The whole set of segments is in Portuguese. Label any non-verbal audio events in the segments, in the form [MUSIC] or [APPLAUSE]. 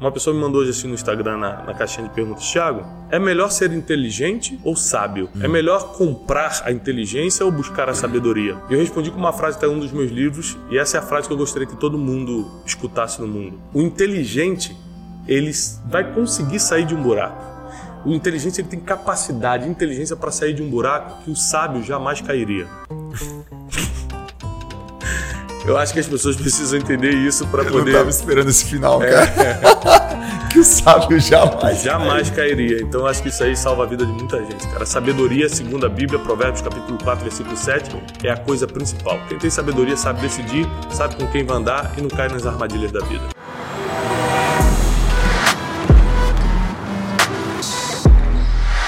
Uma pessoa me mandou hoje assim no Instagram, na, na caixinha de perguntas, Thiago, é melhor ser inteligente ou sábio? Hum. É melhor comprar a inteligência ou buscar a sabedoria? Eu respondi com uma frase até um dos meus livros, e essa é a frase que eu gostaria que todo mundo escutasse no mundo. O inteligente, ele vai conseguir sair de um buraco. O inteligente ele tem capacidade, inteligência para sair de um buraco que o sábio jamais cairia. Eu acho que as pessoas precisam entender isso para poder. Eu não estava esperando esse final, é. cara. [LAUGHS] que o sábio jamais. Jamais cairia. Então acho que isso aí salva a vida de muita gente, cara. Sabedoria, segundo a Bíblia, Provérbios capítulo 4, versículo 7, é a coisa principal. Quem tem sabedoria sabe decidir, sabe com quem vai andar e não cai nas armadilhas da vida.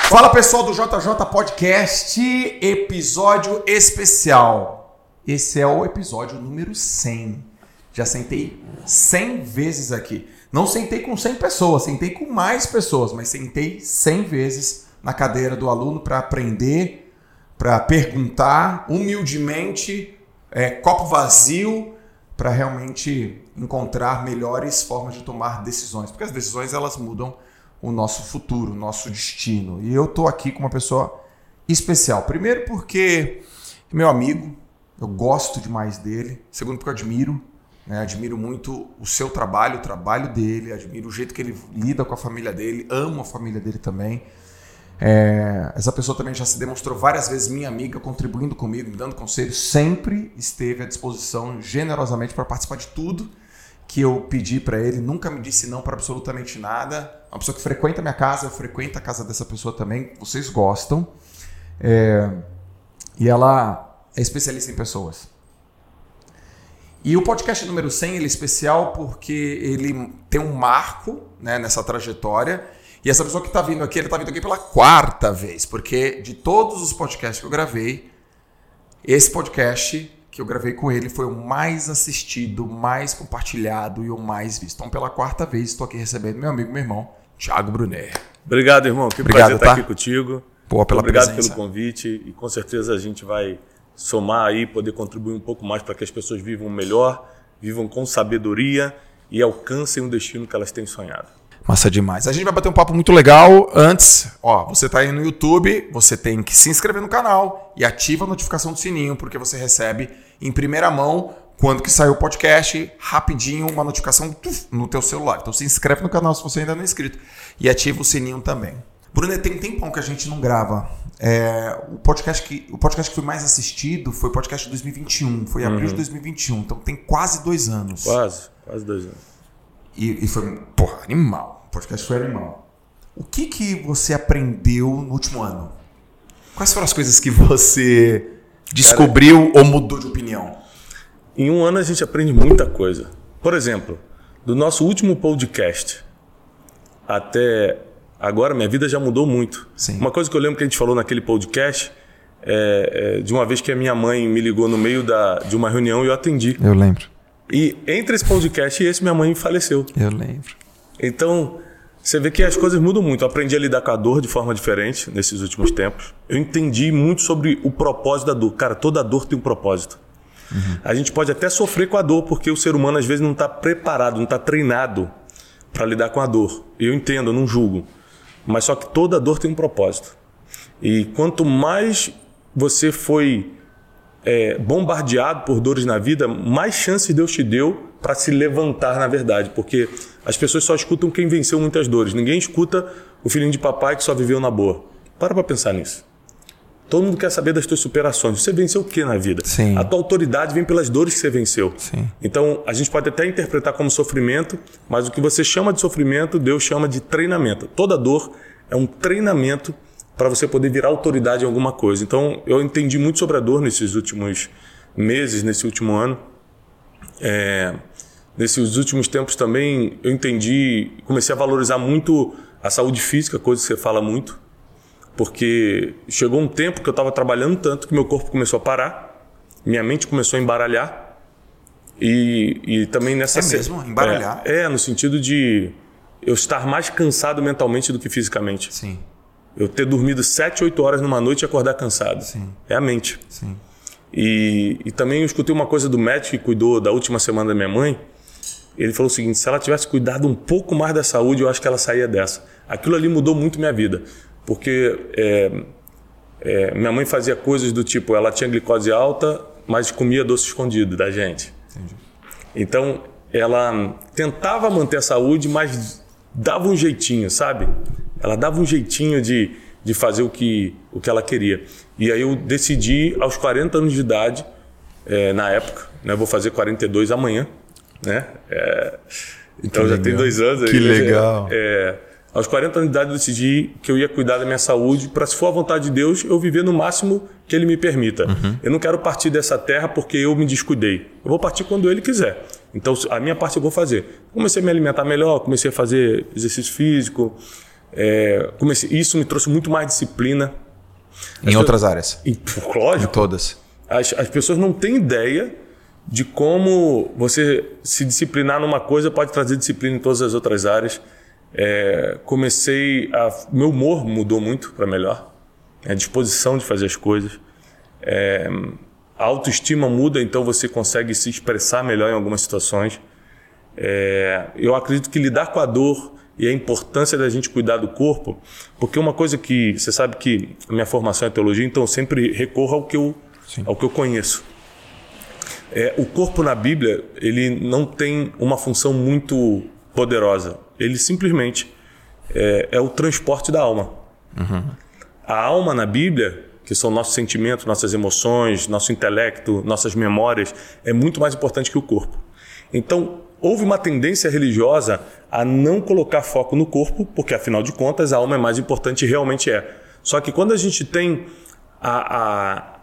Fala pessoal do JJ Podcast, episódio especial. Esse é o episódio número 100. Já sentei 100 vezes aqui. Não sentei com 100 pessoas, sentei com mais pessoas, mas sentei 100 vezes na cadeira do aluno para aprender, para perguntar humildemente, é, copo vazio, para realmente encontrar melhores formas de tomar decisões, porque as decisões elas mudam o nosso futuro, o nosso destino. E eu estou aqui com uma pessoa especial. Primeiro porque meu amigo, eu gosto demais dele. Segundo, porque eu admiro. Né? Admiro muito o seu trabalho, o trabalho dele. Admiro o jeito que ele lida com a família dele. Amo a família dele também. É, essa pessoa também já se demonstrou várias vezes minha amiga, contribuindo comigo, me dando conselhos. Sempre esteve à disposição generosamente para participar de tudo que eu pedi para ele. Nunca me disse não para absolutamente nada. Uma pessoa que frequenta minha casa, eu frequento a casa dessa pessoa também. Vocês gostam. É, e ela é especialista em pessoas. E o podcast número 100 ele é especial porque ele tem um marco né, nessa trajetória. E essa pessoa que está vindo aqui, ele está vindo aqui pela quarta vez, porque de todos os podcasts que eu gravei, esse podcast que eu gravei com ele foi o mais assistido, mais compartilhado e o mais visto. Então, pela quarta vez, estou aqui recebendo meu amigo, meu irmão, Thiago Brunet. Obrigado, irmão. Que Obrigado, prazer tá? estar aqui contigo. Pô, pela Obrigado presença. pelo convite e com certeza a gente vai somar aí, poder contribuir um pouco mais para que as pessoas vivam melhor, vivam com sabedoria e alcancem o destino que elas têm sonhado. Massa demais. A gente vai bater um papo muito legal. Antes, ó, você está aí no YouTube, você tem que se inscrever no canal e ativa a notificação do sininho, porque você recebe em primeira mão quando que saiu o podcast, rapidinho, uma notificação no teu celular. Então se inscreve no canal se você ainda não é inscrito e ativa o sininho também. Bruno, tem um tempão que a gente não grava. É, o, podcast que, o podcast que foi mais assistido foi o podcast de 2021. Foi em abril uhum. de 2021. Então tem quase dois anos. Quase, quase dois anos. E, e foi, porra, animal. O podcast foi animal. O que, que você aprendeu no último ano? Quais foram as coisas que você descobriu Cara, ou mudou de opinião? Em um ano a gente aprende muita coisa. Por exemplo, do nosso último podcast até Agora minha vida já mudou muito. Sim. Uma coisa que eu lembro que a gente falou naquele podcast é, é, de uma vez que a minha mãe me ligou no meio da, de uma reunião e eu atendi. Eu lembro. E entre esse podcast e esse, minha mãe faleceu. Eu lembro. Então, você vê que as coisas mudam muito. Eu aprendi a lidar com a dor de forma diferente nesses últimos tempos. Eu entendi muito sobre o propósito da dor. Cara, toda dor tem um propósito. Uhum. A gente pode até sofrer com a dor, porque o ser humano às vezes não está preparado, não está treinado para lidar com a dor. Eu entendo, eu não julgo. Mas só que toda dor tem um propósito. E quanto mais você foi é, bombardeado por dores na vida, mais chance Deus te deu para se levantar na verdade. Porque as pessoas só escutam quem venceu muitas dores. Ninguém escuta o filhinho de papai que só viveu na boa. Para para pensar nisso. Todo mundo quer saber das tuas superações. Você venceu o que na vida? Sim. A tua autoridade vem pelas dores que você venceu. Sim. Então, a gente pode até interpretar como sofrimento, mas o que você chama de sofrimento, Deus chama de treinamento. Toda dor é um treinamento para você poder virar autoridade em alguma coisa. Então, eu entendi muito sobre a dor nesses últimos meses, nesse último ano. É, nesses últimos tempos também eu entendi, comecei a valorizar muito a saúde física, coisa que você fala muito porque chegou um tempo que eu estava trabalhando tanto que meu corpo começou a parar, minha mente começou a embaralhar. E, e também nessa. É mesmo? Embaralhar? É, é, no sentido de eu estar mais cansado mentalmente do que fisicamente. Sim. Eu ter dormido 7, 8 horas numa noite e acordar cansado. Sim. É a mente. Sim. E, e também eu escutei uma coisa do médico que cuidou da última semana da minha mãe, Ele falou o seguinte: se ela tivesse cuidado um pouco mais da saúde, eu acho que ela saía dessa. Aquilo ali mudou muito minha vida, porque é, é, minha mãe fazia coisas do tipo: ela tinha glicose alta, mas comia doce escondido da gente. Entendi. Então, ela tentava manter a saúde, mas dava um jeitinho, sabe? Ela dava um jeitinho de, de fazer o que, o que ela queria. E aí eu decidi, aos 40 anos de idade, é, na época, né, vou fazer 42 amanhã, né? É, então que já legal. tem dois anos. Que aí, legal. É, aos 40 anos de idade eu decidi que eu ia cuidar da minha saúde para, se for a vontade de Deus, eu viver no máximo que Ele me permita. Uhum. Eu não quero partir dessa terra porque eu me descuidei. Eu vou partir quando Ele quiser. Então, a minha parte eu vou fazer. Comecei a me alimentar melhor, comecei a fazer exercício físico. É, comecei, isso me trouxe muito mais disciplina. Em as outras áreas? Em, lógico. Em todas. As, as pessoas não têm ideia de como você se disciplinar numa coisa pode trazer disciplina em todas as outras áreas. É, comecei a. Meu humor mudou muito para melhor. A disposição de fazer as coisas. É, a autoestima muda, então você consegue se expressar melhor em algumas situações. É, eu acredito que lidar com a dor e a importância da gente cuidar do corpo, porque uma coisa que você sabe que a minha formação é teologia, então eu sempre recorro ao que eu, ao que eu conheço. É, o corpo na Bíblia ele não tem uma função muito poderosa. Ele simplesmente é, é o transporte da alma. Uhum. A alma na Bíblia que são nossos sentimentos, nossas emoções, nosso intelecto, nossas memórias, é muito mais importante que o corpo. Então, houve uma tendência religiosa a não colocar foco no corpo, porque afinal de contas a alma é mais importante e realmente é. Só que quando a gente tem a, a,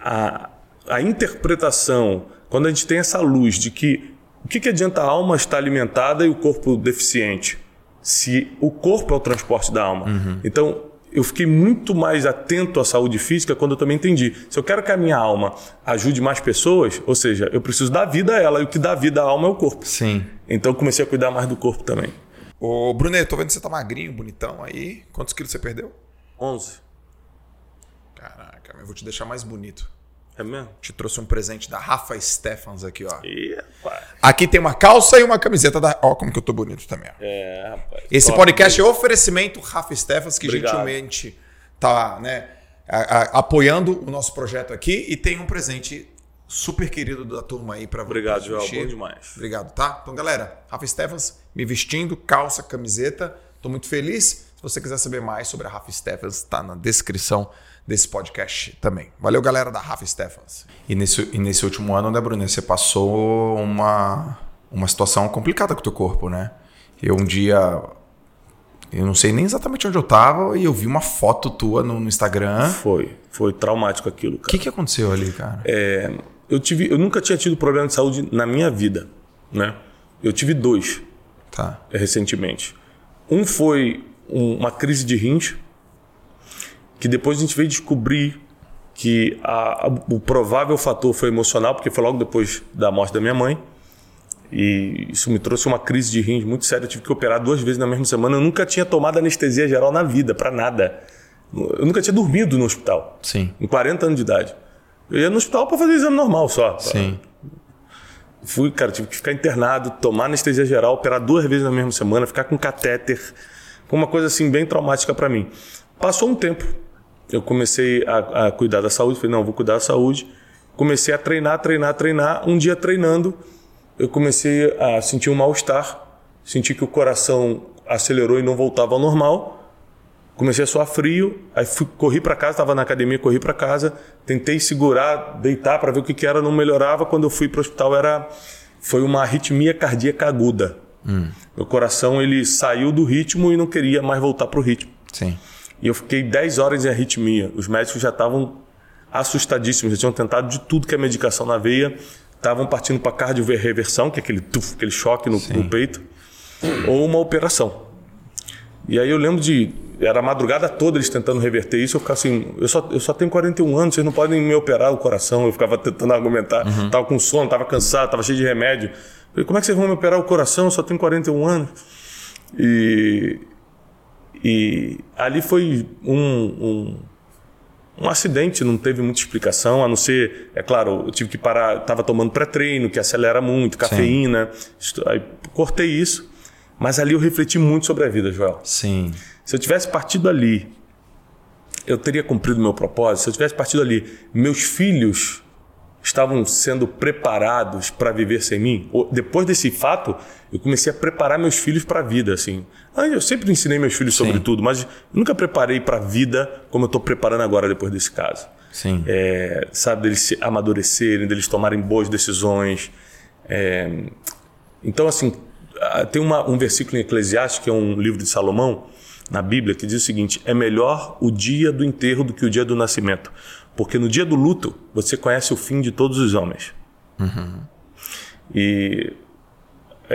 a, a interpretação, quando a gente tem essa luz de que o que, que adianta a alma estar alimentada e o corpo deficiente? Se o corpo é o transporte da alma. Uhum. Então, eu fiquei muito mais atento à saúde física quando eu também entendi. Se eu quero que a minha alma ajude mais pessoas, ou seja, eu preciso dar vida a ela, e o que dá vida à alma é o corpo. Sim. Então eu comecei a cuidar mais do corpo também. Ô, Brunet, tô vendo que você tá magrinho, bonitão aí. Quantos quilos você perdeu? 11. Caraca, eu vou te deixar mais bonito. É mesmo? Te trouxe um presente da Rafa Stephans aqui, ó. Ih, rapaz. Aqui tem uma calça e uma camiseta da. Ó, como que eu tô bonito também, ó. É, rapaz. Esse Top podcast é oferecimento Rafa Stephans, que Obrigado. gentilmente tá, né, a, a, apoiando o nosso projeto aqui e tem um presente super querido da turma aí para. Obrigado, Joel. Bom demais. Obrigado, tá? Então, galera, Rafa Stephans me vestindo, calça, camiseta. Tô muito feliz. Se você quiser saber mais sobre a Rafa Stephans, tá na descrição desse podcast também. Valeu, galera da Rafa Stephens. E nesse, e nesse último ano, né, Bruno, você passou uma, uma situação complicada com o teu corpo, né? Eu um dia. Eu não sei nem exatamente onde eu tava e eu vi uma foto tua no, no Instagram. Foi, foi traumático aquilo, cara. O que, que aconteceu ali, cara? É, eu, tive, eu nunca tinha tido problema de saúde na minha vida, né? Eu tive dois tá. recentemente. Um foi um, uma crise de rins, que depois a gente veio descobrir que a, a, o provável fator foi emocional, porque foi logo depois da morte da minha mãe. E isso me trouxe uma crise de rins muito séria. Eu tive que operar duas vezes na mesma semana. Eu nunca tinha tomado anestesia geral na vida, para nada. Eu nunca tinha dormido no hospital. Sim. Em 40 anos de idade. Eu ia no hospital para fazer exame normal só. Sim. Fui, cara, tive que ficar internado, tomar anestesia geral, operar duas vezes na mesma semana, ficar com catéter. Foi uma coisa assim bem traumática para mim. Passou um tempo eu comecei a, a, cuidar da saúde. Falei, não, vou cuidar da saúde. Comecei a treinar, treinar, treinar. Um dia treinando, eu comecei a sentir um mal-estar. Senti que o coração acelerou e não voltava ao normal. Comecei a suar frio. Aí fui, corri para casa, estava na academia, corri para casa. Tentei segurar, deitar para ver o que, que era, não melhorava. Quando eu fui para o hospital, era, foi uma arritmia cardíaca aguda. Hum. Meu coração ele saiu do ritmo e não queria mais voltar para o ritmo. Sim. E eu fiquei 10 horas em arritmia. Os médicos já estavam assustadíssimos, já tinham tentado de tudo que é medicação na veia, estavam partindo para cardioreversão, que é aquele tuf, aquele choque no, no, peito, ou uma operação. E aí eu lembro de era a madrugada toda eles tentando reverter isso, eu ficava assim, eu só, eu só tenho 41 anos, vocês não podem me operar o coração. Eu ficava tentando argumentar, uhum. tava com sono, tava cansado, tava cheio de remédio. falei, como é que vocês vão me operar o coração? Eu só tenho 41 anos. E, e ali foi um, um, um acidente, não teve muita explicação, a não ser, é claro, eu tive que parar, estava tomando pré-treino, que acelera muito, cafeína, Sim. aí cortei isso. Mas ali eu refleti muito sobre a vida, Joel. Sim. Se eu tivesse partido ali, eu teria cumprido meu propósito. Se eu tivesse partido ali, meus filhos estavam sendo preparados para viver sem mim. Depois desse fato, eu comecei a preparar meus filhos para a vida, assim. Eu sempre ensinei meus filhos sobre Sim. tudo, mas nunca preparei para a vida como eu estou preparando agora depois desse caso. Sim. É, sabe, deles se amadurecerem, deles tomarem boas decisões. É, então, assim, tem uma, um versículo em Eclesiastes, que é um livro de Salomão, na Bíblia, que diz o seguinte: é melhor o dia do enterro do que o dia do nascimento. Porque no dia do luto, você conhece o fim de todos os homens. Uhum. E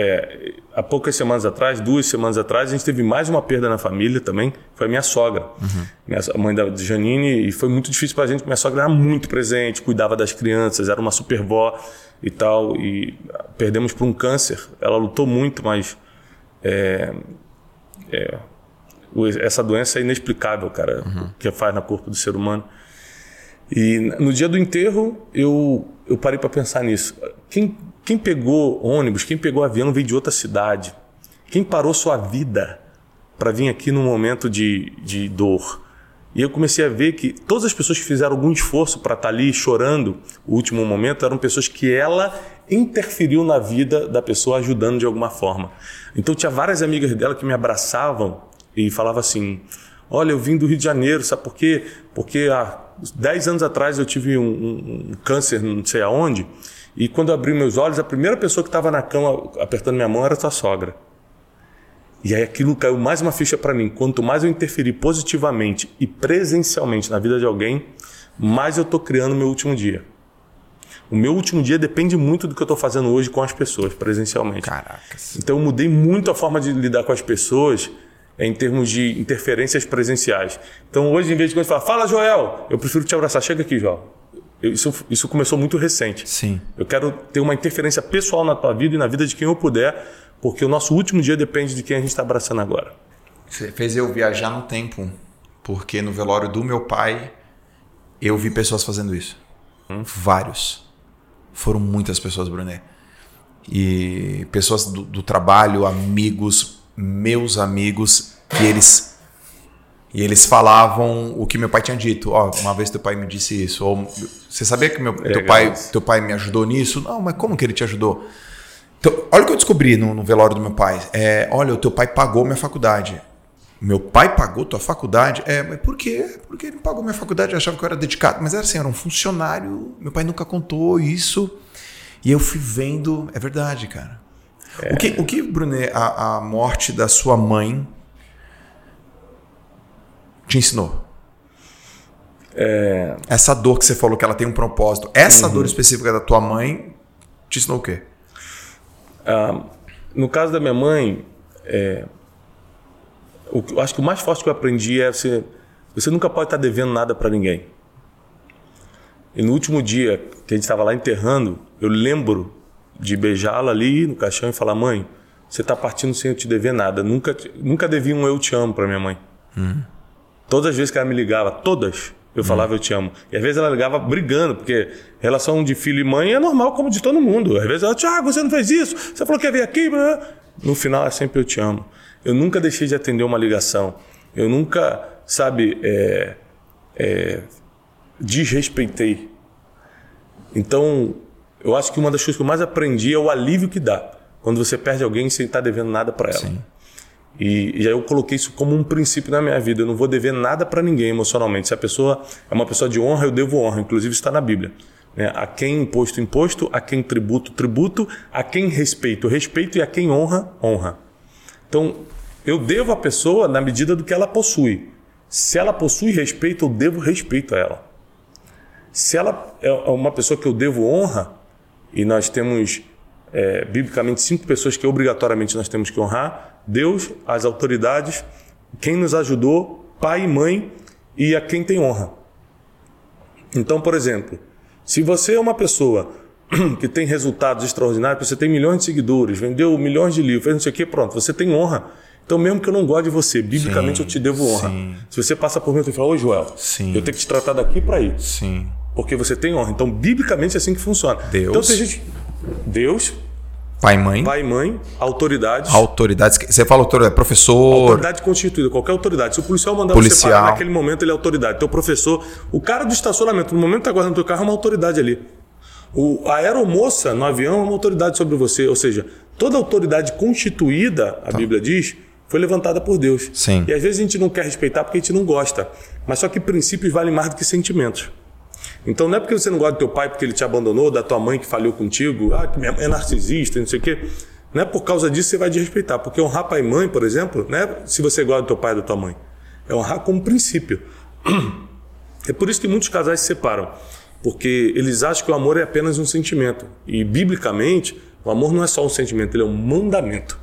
é, há poucas semanas atrás, duas semanas atrás, a gente teve mais uma perda na família também. Foi a minha sogra, uhum. minha, a mãe da Janine, e foi muito difícil para a gente, porque minha sogra era muito presente, cuidava das crianças, era uma super vó e tal. E perdemos por um câncer. Ela lutou muito, mas é, é, essa doença é inexplicável, cara, uhum. que faz no corpo do ser humano. E no dia do enterro, eu, eu parei para pensar nisso. Quem, quem pegou ônibus, quem pegou avião veio de outra cidade. Quem parou sua vida para vir aqui num momento de, de dor. E eu comecei a ver que todas as pessoas que fizeram algum esforço para estar tá ali chorando o último momento eram pessoas que ela interferiu na vida da pessoa ajudando de alguma forma. Então tinha várias amigas dela que me abraçavam e falavam assim: Olha, eu vim do Rio de Janeiro, sabe por quê? Porque há 10 anos atrás eu tive um, um, um câncer, não sei aonde, e quando eu abri meus olhos, a primeira pessoa que estava na cama apertando minha mão era sua sogra. E aí aquilo caiu mais uma ficha para mim. Quanto mais eu interferir positivamente e presencialmente na vida de alguém, mais eu estou criando o meu último dia. O meu último dia depende muito do que eu estou fazendo hoje com as pessoas, presencialmente. Caracas. Então eu mudei muito a forma de lidar com as pessoas em termos de interferências presenciais. Então hoje, em vez de quando falar, fala Joel, eu prefiro te abraçar, chega aqui, Joel. Isso, isso começou muito recente. Sim. Eu quero ter uma interferência pessoal na tua vida e na vida de quem eu puder, porque o nosso último dia depende de quem a gente está abraçando agora. Você fez eu viajar no tempo, porque no velório do meu pai eu vi pessoas fazendo isso. Hum? Vários. Foram muitas pessoas, Brunet. E pessoas do, do trabalho, amigos, meus amigos, que eles e eles falavam o que meu pai tinha dito. Ó, oh, uma vez teu pai me disse isso. Ou você sabia que meu, teu, pai, teu pai me ajudou nisso? Não, mas como que ele te ajudou? Então, olha o que eu descobri no, no velório do meu pai. É, olha, o teu pai pagou minha faculdade. Meu pai pagou tua faculdade? É, mas por quê? Porque ele pagou minha faculdade, eu achava que eu era dedicado. Mas era assim, era um funcionário. Meu pai nunca contou isso. E eu fui vendo. É verdade, cara. É. O que, o que Brunet, a, a morte da sua mãe te ensinou? É... Essa dor que você falou que ela tem um propósito, essa uhum. dor específica da tua mãe te ensinou o quê? Ah, no caso da minha mãe, é, o, eu acho que o mais forte que eu aprendi é você, você nunca pode estar devendo nada para ninguém. E no último dia que a gente estava lá enterrando, eu lembro de beijá-la ali no caixão e falar: Mãe, você está partindo sem eu te dever nada. Nunca, nunca devi um eu te amo para minha mãe. Uhum. Todas as vezes que ela me ligava, todas, eu falava eu te amo. E às vezes ela ligava brigando, porque relação de filho e mãe é normal como de todo mundo. Às vezes ela, Tiago, você não fez isso, você falou que ia vir aqui. No final é sempre eu te amo. Eu nunca deixei de atender uma ligação. Eu nunca, sabe, é, é, desrespeitei. Então, eu acho que uma das coisas que eu mais aprendi é o alívio que dá quando você perde alguém sem estar devendo nada para ela. Sim. E, e aí eu coloquei isso como um princípio na minha vida. Eu não vou dever nada para ninguém emocionalmente. Se a pessoa é uma pessoa de honra, eu devo honra. Inclusive está na Bíblia. Né? A quem imposto, imposto. A quem tributo, tributo. A quem respeito, respeito. E a quem honra, honra. Então, eu devo a pessoa na medida do que ela possui. Se ela possui respeito, eu devo respeito a ela. Se ela é uma pessoa que eu devo honra, e nós temos é, biblicamente cinco pessoas que obrigatoriamente nós temos que honrar: Deus, as autoridades, quem nos ajudou, pai e mãe e a quem tem honra. Então, por exemplo, se você é uma pessoa [CLEARS THROAT] que tem resultados extraordinários, você tem milhões de seguidores, vendeu milhões de livros, fez não sei o quê, pronto, você tem honra. Então, mesmo que eu não goste de você, biblicamente Sim, eu te devo honra. sim. Se você passa por mim, eu falo, ô Joel, Sim. eu tenho que te tratar daqui para aí. Sim. Porque você tem honra. Então, biblicamente é assim que funciona. Deus. Então, tem gente. Deus, Pai e mãe. pai e mãe, autoridades. Autoridades. Você fala autoridade, professor. Autoridade constituída, qualquer autoridade. Se o policial mandar Policial. você parar naquele momento, ele é autoridade. Teu professor, o cara do estacionamento, no momento que tá guardando teu carro, é uma autoridade ali. O, a aeromoça no avião é uma autoridade sobre você. Ou seja, toda autoridade constituída, a Bíblia diz, foi levantada por Deus. Tá. Sim. E às vezes a gente não quer respeitar porque a gente não gosta. Mas só que princípios valem mais do que sentimentos. Então não é porque você não gosta do teu pai porque ele te abandonou, da tua mãe que falhou contigo, ah, que minha mãe é narcisista, não sei o quê. Não é por causa disso que você vai desrespeitar. Porque honrar pai e mãe, por exemplo, não é se você gosta do teu pai e da tua mãe. É honrar como princípio. [CLEARS THROAT] É por isso que muitos casais se separam. Porque eles acham que o amor é apenas um sentimento. E, biblicamente, o amor não é só um sentimento, ele é um mandamento.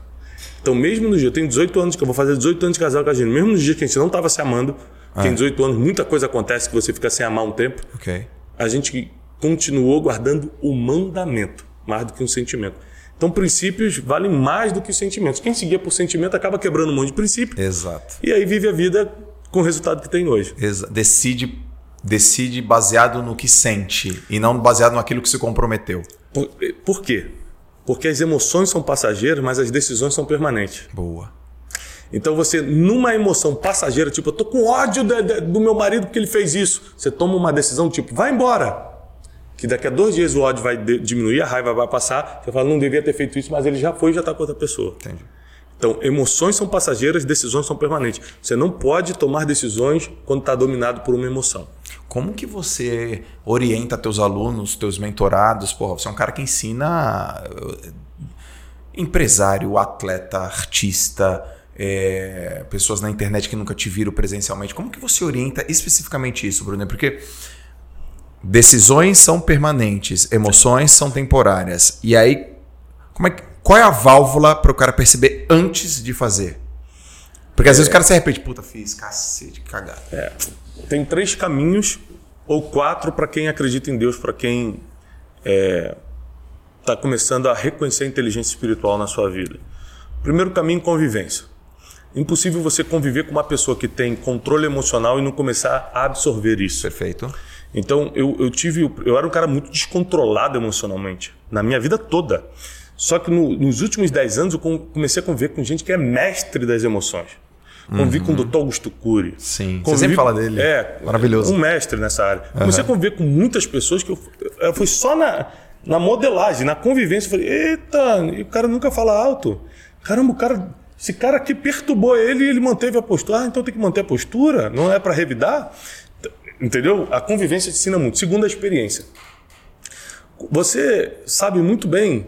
Então, mesmo no dia, eu tenho 18 anos, que eu vou fazer 18 anos de casal com a gente, mesmo no dia que a gente não estava se amando, porque em 18 anos muita coisa acontece que você fica sem amar um tempo, Ok. a gente continuou guardando o mandamento, mais do que um sentimento. Então, princípios valem mais do que sentimentos. Quem seguia por sentimento acaba quebrando um monte de princípio Exato. e aí vive a vida com o resultado que tem hoje. Exa- decide, decide baseado no que sente e não baseado naquilo que se comprometeu. Por, por quê? Porque as emoções são passageiras, mas as decisões são permanentes. Boa. Então você, numa emoção passageira, tipo, eu tô com ódio de- de- do meu marido porque ele fez isso. Você toma uma decisão, tipo, vai embora. Que daqui a dois dias o ódio vai de- diminuir, a raiva vai passar. Você fala, não devia ter feito isso, mas ele já foi e já está com outra pessoa. Entendi. Então, emoções são passageiras, decisões são permanentes. Você não pode tomar decisões quando está dominado por uma emoção. Como que você orienta teus alunos, teus mentorados? Porra, você é um cara que ensina eh, empresário, atleta, artista, eh, pessoas na internet que nunca te viram presencialmente. Como que você orienta especificamente isso, Bruno? Porque decisões são permanentes, emoções são temporárias. E aí, como é que, qual é a válvula para o cara perceber antes de fazer? Porque às vezes o cara se arrepende, puta, fiz cacete, cagada. É, tem três caminhos ou quatro para quem acredita em Deus, para quem está começando a reconhecer a inteligência espiritual na sua vida. Primeiro caminho, convivência. Impossível você conviver com uma pessoa que tem controle emocional e não começar a absorver isso. Perfeito. Então eu, eu tive, eu era um cara muito descontrolado emocionalmente na minha vida toda. Só que no- nos últimos 10 anos eu com- comecei a conviver com gente que é mestre das emoções. Convivi com o Dr. Augusto Cury. Uhum. Sim, você Convivi- sempre fala dele. É, Maravilhoso. Um mestre nessa área. Comecei a conviver com muitas pessoas que eu, eu fui só na, na modelagem, na convivência. Eu falei, eita, e o cara nunca fala alto. Caramba, o cara, esse cara aqui perturbou ele e ele manteve a postura. Ah, então tem que manter a postura? Não é para revidar? Entendeu? A convivência te ensina muito. Segunda, a experiência. Você sabe muito bem,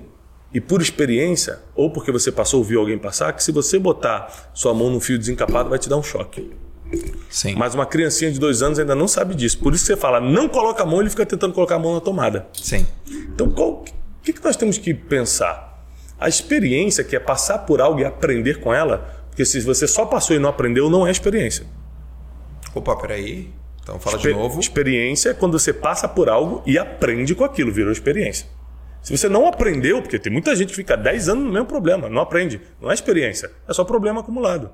e por experiência, ou porque você passou ou viu alguém passar, que se você botar sua mão num fio desencapado, vai te dar um choque. Sim. Mas uma criancinha de dois anos ainda não sabe disso. Por isso você fala, não coloca a mão, ele fica tentando colocar a mão na tomada. Sim. Então, o que, que nós temos que pensar? A experiência, que é passar por algo e aprender com ela, porque se você só passou e não aprendeu, não é experiência. Opa, peraí. Então fala de Exper- novo. Experiência é quando você passa por algo e aprende com aquilo, virou experiência. Se você não aprendeu, porque tem muita gente que fica 10 anos no mesmo problema, não aprende. Não é experiência, é só problema acumulado.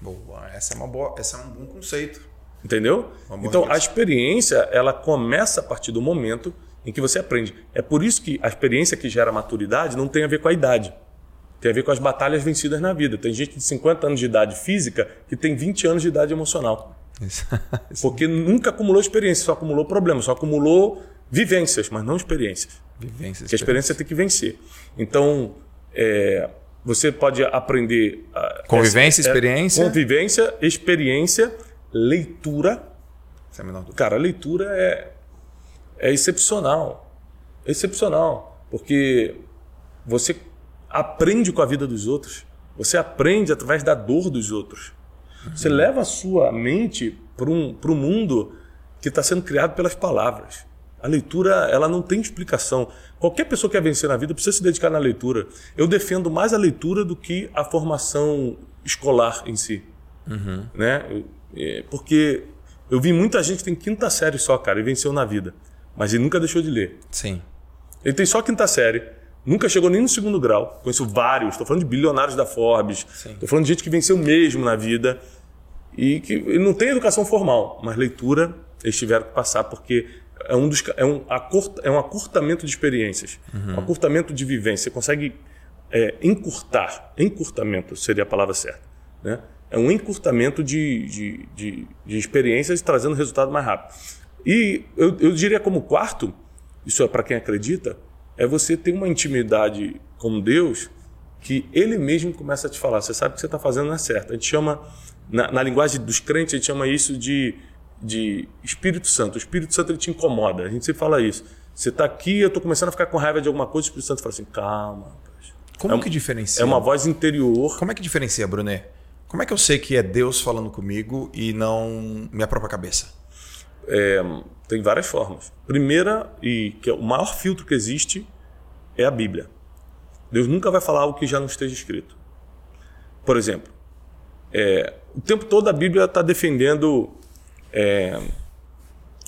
Boa, essa é uma boa, essa é um bom conceito. Entendeu? Então, a experiência, ela começa a partir do momento em que você aprende. É por isso que a experiência que gera maturidade não tem a ver com a idade. Tem a ver com as batalhas vencidas na vida. Tem gente de 50 anos de idade física que tem 20 anos de idade emocional. [LAUGHS] Porque nunca acumulou experiência, só acumulou problemas, só acumulou vivências, mas não experiências. Vivência, Porque a experiência tem que vencer. Então, é, você pode aprender. Convivência, essa- é, experiência. convivência, experiência, leitura. Dúvida. Cara, a leitura é, é excepcional. É excepcional. Porque você aprende com a vida dos outros. Você aprende através da dor dos outros. Você leva a sua mente para um, para um mundo que está sendo criado pelas palavras. A leitura, ela não tem explicação. Qualquer pessoa que quer vencer na vida precisa se dedicar na leitura. Eu defendo mais a leitura do que a formação escolar em si. Né? Eu- é, Porque eu vi muita gente que tem quinta série só, cara, e venceu na vida. Mas ele nunca deixou de ler. Sim. Ele tem só quinta série, Nunca chegou nem no segundo grau. Conheço vários. Estou falando de bilionários da Forbes. Estou falando de gente que venceu mesmo na vida e que não tem educação formal, mas leitura eles tiveram que passar porque é um, dos, é um, é um acurtamento de experiências, uhum. um acurtamento de vivência. Você consegue é, encurtar, encurtamento seria a palavra certa. Né? É um encurtamento de, de, de, de experiências trazendo resultado mais rápido. E eu, eu diria como quarto, isso é para quem acredita, é você ter uma intimidade com Deus que Ele mesmo começa a te falar. Você sabe que você está fazendo não é certo. A gente chama, na, na, linguagem dos crentes, a gente chama isso de, de Espírito Santo. O Espírito Santo ele te incomoda. A gente sempre fala isso. Você está aqui, eu estou começando a ficar com raiva de alguma coisa, o Espírito Santo fala assim: calma. Como é, que diferencia? É uma voz interior. Como é que diferencia, Brunet? Como é que eu sei que é Deus falando comigo e não minha própria cabeça? É, tem várias formas. Primeira, e que é o maior filtro que existe, é a Bíblia. Deus nunca vai falar algo que já não esteja escrito. Por exemplo, é, o tempo todo a Bíblia está defendendo é,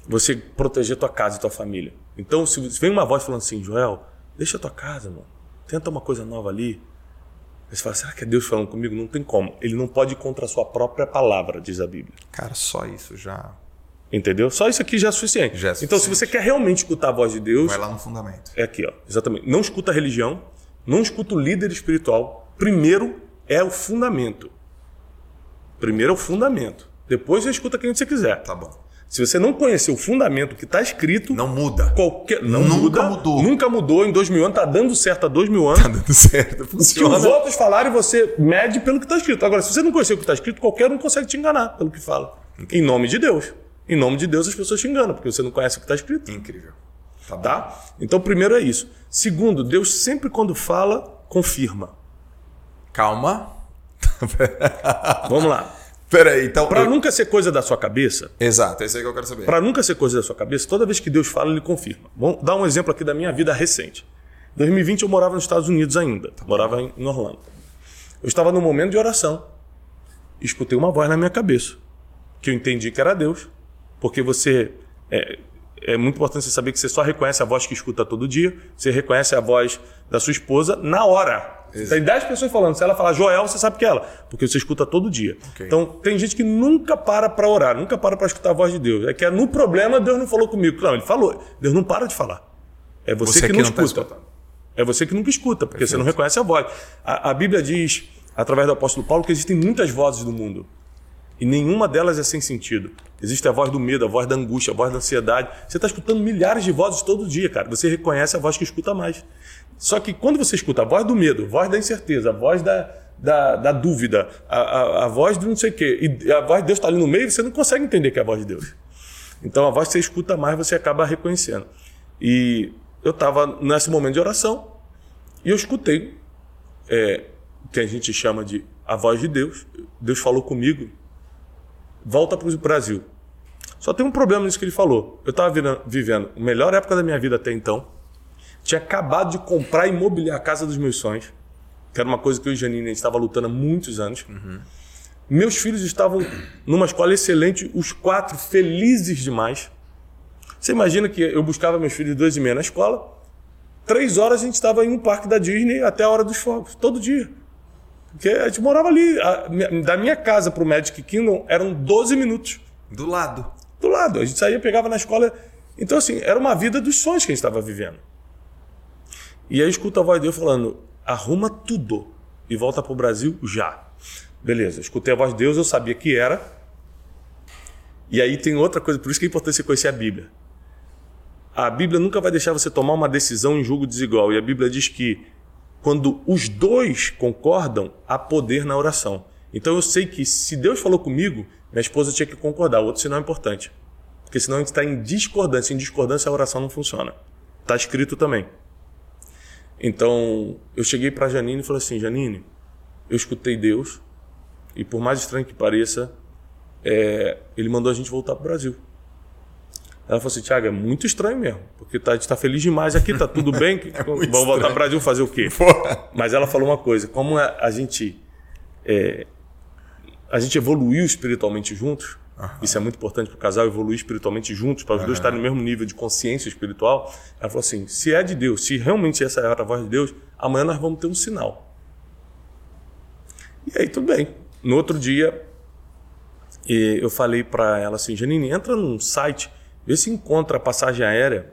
você proteger tua casa e tua família. Então, se vem uma voz falando assim, Joel, deixa a tua casa, mano. Tenta uma coisa nova ali. Você fala, será que é Deus falando comigo? Não tem como. Ele não pode ir contra a sua própria palavra, diz a Bíblia. Cara, só isso já Entendeu? Só isso aqui já é suficiente. Já é suficiente. Então, se você quer realmente escutar a voz de Deus. Vai lá no fundamento. É aqui, ó. Exatamente. Não escuta a religião, não escuta o líder espiritual. Primeiro é o fundamento. Primeiro é o fundamento. Depois você escuta quem você quiser. Tá bom. Se você não conhecer o fundamento que está escrito. Não muda. Qualquer, não nunca muda, mudou. Nunca mudou em dois mil anos. Está dando certo há dois mil anos. Tá dando certo. Funciona. O que os outros falarem, você mede pelo que está escrito. Agora, se você não conhecer o que está escrito, qualquer um consegue te enganar pelo que fala. Entendi. Em nome de Deus. Em nome de Deus, as pessoas te enganam, porque você não conhece o que está escrito. Incrível. Tá, tá? Então, primeiro é isso. Segundo, Deus sempre quando fala, confirma. Calma. Vamos lá. [LAUGHS] Peraí, então. Para eu... nunca ser coisa da sua cabeça. Exato, é isso aí que eu quero saber. Para nunca ser coisa da sua cabeça, toda vez que Deus fala, ele confirma. Vamos dar um exemplo aqui da minha vida recente. Em 2020 eu morava nos Estados Unidos ainda, tá morava em Orlando. Eu estava num momento de oração. E escutei uma voz na minha cabeça, que eu entendi que era Deus. Porque você. É, é muito importante você saber que você só reconhece a voz que escuta todo dia, você reconhece a voz da sua esposa na hora. Exato. Tem 10 pessoas falando. Se ela falar Joel, você sabe que é ela, porque você escuta todo dia. Okay. Então, tem gente que nunca para para orar, nunca para para escutar a voz de Deus. É que é no problema Deus não falou comigo. Não, ele falou. Deus não para de falar. É você, você que, não, não tá escuta. Tá é você que nunca escuta, porque Perfeito. você não reconhece a voz. A, a Bíblia diz, através do apóstolo Paulo, que existem muitas vozes do mundo. E nenhuma delas é sem sentido. Existe a voz do medo, a voz da angústia, a voz da ansiedade. Você está escutando milhares de vozes todo dia, cara. Você reconhece a voz que escuta mais. Só que quando você escuta a voz do medo, a voz da incerteza, a voz da, da, da dúvida, a, a, a, voz do não sei o quê, e a voz de Deus está ali no meio, você não consegue entender que é a voz de Deus. Então a voz que você escuta mais, você acaba reconhecendo. E eu estava nesse momento de oração e eu escutei é, o que a gente chama de a voz de Deus. Deus falou comigo volta para o Brasil. Só tem um problema nisso que ele falou. Eu estava vivendo a melhor época da minha vida até então. Tinha acabado de comprar e mobiliar a casa dos meus sonhos, que era uma coisa que eu e Janine estava lutando há muitos anos. Uhum. Meus filhos estavam numa escola excelente, os quatro felizes demais. Você imagina que eu buscava meus filhos duas e meia na escola, três horas a gente estava em um parque da Disney até a hora dos fogos, todo dia. Porque a gente morava ali. A, da minha casa para o Magic Kingdom eram 12 minutos. Do lado. Do lado. A gente saía, pegava na escola. Então, assim, era uma vida dos sonhos que a gente estava vivendo. E aí escuta a voz de Deus falando: arruma tudo e volta para o Brasil já. Beleza, escutei a voz de Deus, eu sabia que era. E aí tem outra coisa, por isso que é importante você conhecer a Bíblia. A Bíblia nunca vai deixar você tomar uma decisão em julgo desigual. E a Bíblia diz que quando os dois concordam, há poder na oração. Então eu sei que se Deus falou comigo, minha esposa tinha que concordar, outro sinal é importante. Porque senão a gente está em discordância. Em discordância a oração não funciona. Está escrito também. Então eu cheguei para Janine e falei assim: Janine, eu escutei Deus e por mais estranho que pareça, é, ele mandou a gente voltar para o Brasil. Ela falou assim, Tiago, é muito estranho mesmo, porque tá, a gente está feliz demais aqui, tá tudo bem, [LAUGHS] é vamos voltar para o Brasil fazer o quê? Porra. Mas ela falou uma coisa, como a, a gente é, a gente evoluiu espiritualmente juntos, Isso é muito importante para o casal evoluir espiritualmente juntos, para os dois estarem no mesmo nível de consciência espiritual. Ela falou assim: se é de Deus, se realmente essa era a voz de Deus, amanhã nós vamos ter um sinal. E aí, tudo bem. No outro dia, eu falei para ela assim: Janine, entra num site, vê se encontra a passagem aérea.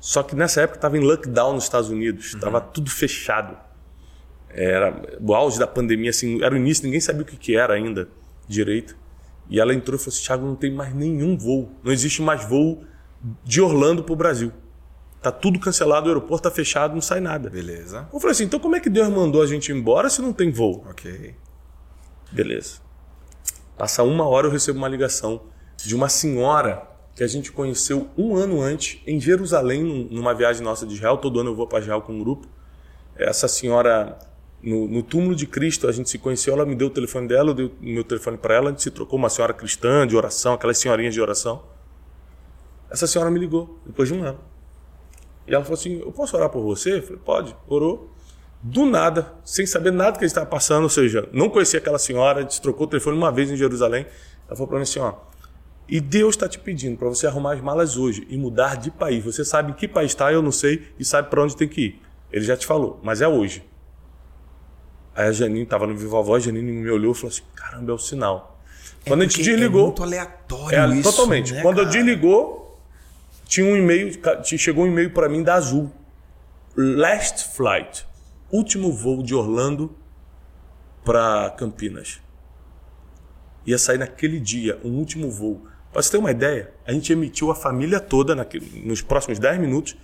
Só que nessa época estava em lockdown nos Estados Unidos, estava uhum. tudo fechado. Era o auge da pandemia, assim, era o início, ninguém sabia o que, que era ainda direito. E ela entrou e falou assim: Thiago, não tem mais nenhum voo, não existe mais voo de Orlando para o Brasil. Tá tudo cancelado, o aeroporto tá fechado, não sai nada. Beleza. Eu falei assim: então como é que Deus mandou a gente embora se não tem voo? Ok. Beleza. Passa uma hora eu recebo uma ligação de uma senhora que a gente conheceu um ano antes em Jerusalém, numa viagem nossa de Israel. Todo ano eu vou para Israel com um grupo. Essa senhora, no, no, túmulo de Cristo, a gente se conheceu. Ela me deu o telefone dela, eu dei o meu telefone para ela. A gente se trocou uma senhora cristã de oração, aquelas senhorinhas de oração. Essa senhora me ligou depois de um ano. E ela falou assim: Eu posso orar por você? Eu falei: Pode. Orou. Do nada, sem saber nada que estava passando, ou seja, não conhecia aquela senhora, a gente trocou o telefone uma vez em Jerusalém. Ela falou para mim assim: Ó, e Deus está te pedindo para você arrumar as malas hoje e mudar de país. Você sabe em que país está, eu não sei, e sabe para onde tem que ir. Ele já te falou, mas é hoje. Aí a Janine estava no Viva Voz, a Janine me olhou e falou assim: caramba, é o sinal. É Quando a gente desligou. É muito aleatório é, isso. Totalmente. Né, Quando cara? eu desligou, tinha um e-mail, chegou um e-mail para mim da Azul. Last flight. Último voo de Orlando para Campinas. Ia sair naquele dia, um último voo. Para você ter uma ideia, a gente emitiu a família toda naquele, nos próximos 10 minutos.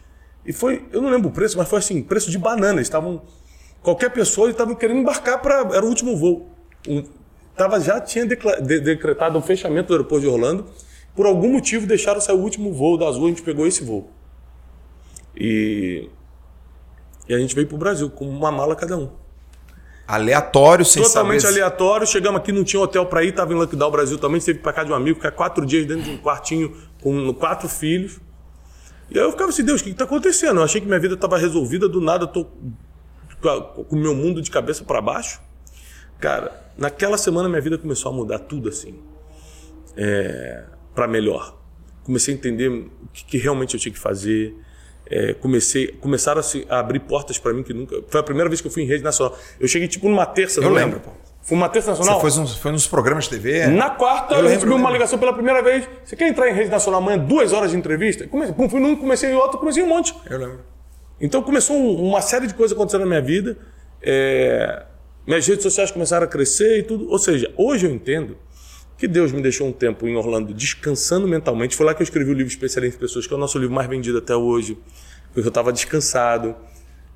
E foi, eu não lembro o preço, mas foi assim, preço de banana. estavam. Qualquer pessoa estava querendo embarcar para. Era o último voo. Um, tava, já tinha de, decretado o fechamento do aeroporto de Orlando. Por algum motivo deixaram sair o último voo da Azul, a gente pegou esse voo. E, e a gente veio para o Brasil com uma mala cada um. Aleatório, sem Totalmente saber... aleatório. Chegamos aqui, não tinha hotel para ir, estava em Lockdown Brasil também. Teve para cá de um amigo, ficar quatro dias dentro de um quartinho com quatro filhos. E aí eu ficava assim, Deus, o que está acontecendo? Eu achei que minha vida estava resolvida, do nada eu tô com o meu mundo de cabeça para baixo. Cara, naquela semana minha vida começou a mudar tudo assim. É, para melhor. Comecei a entender o que, que realmente eu tinha que fazer é, comecei, começaram a, se, a abrir portas para mim que nunca. Foi a primeira vez que eu fui em rede nacional. Eu cheguei tipo numa terça, eu não lembro. Pô. Fui numa terça nacional. Você foi nos, foi nos programas de TV? Na quarta, eu, eu recebi uma ligação pela primeira vez. Você quer entrar em rede nacional amanhã? Duas horas de entrevista? Comecei, pum, fui num, comecei em outro, comecei um monte. Eu lembro. Então começou um, uma série de coisas acontecendo na minha vida. É, minhas redes sociais começaram a crescer e tudo. Ou seja, hoje eu entendo que Deus me deixou um tempo em Orlando descansando mentalmente. Foi lá que eu escrevi o livro Especialista em Pessoas, que é o nosso livro mais vendido até hoje, porque eu estava descansado.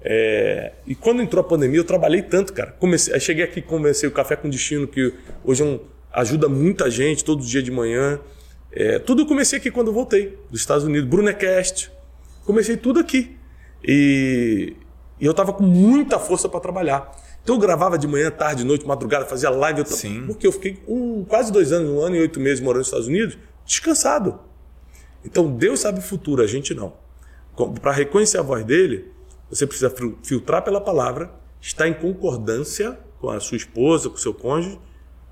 É... E quando entrou a pandemia, eu trabalhei tanto, cara. Comecei, cheguei aqui, comecei o Café com Destino, que hoje é um, ajuda muita gente, todo dia de manhã. É, tudo eu comecei aqui quando eu voltei dos Estados Unidos. Brunecast. Comecei tudo aqui. E, e eu estava com muita força para trabalhar. Então eu gravava de manhã, tarde, noite, madrugada, fazia live. Eu Sim. Porque eu fiquei um, quase dois anos, um ano e oito meses morando nos Estados Unidos, descansado. Então Deus sabe o futuro, a gente não. Para reconhecer a voz dele, você precisa filtrar pela palavra, estar em concordância com a sua esposa, com o seu cônjuge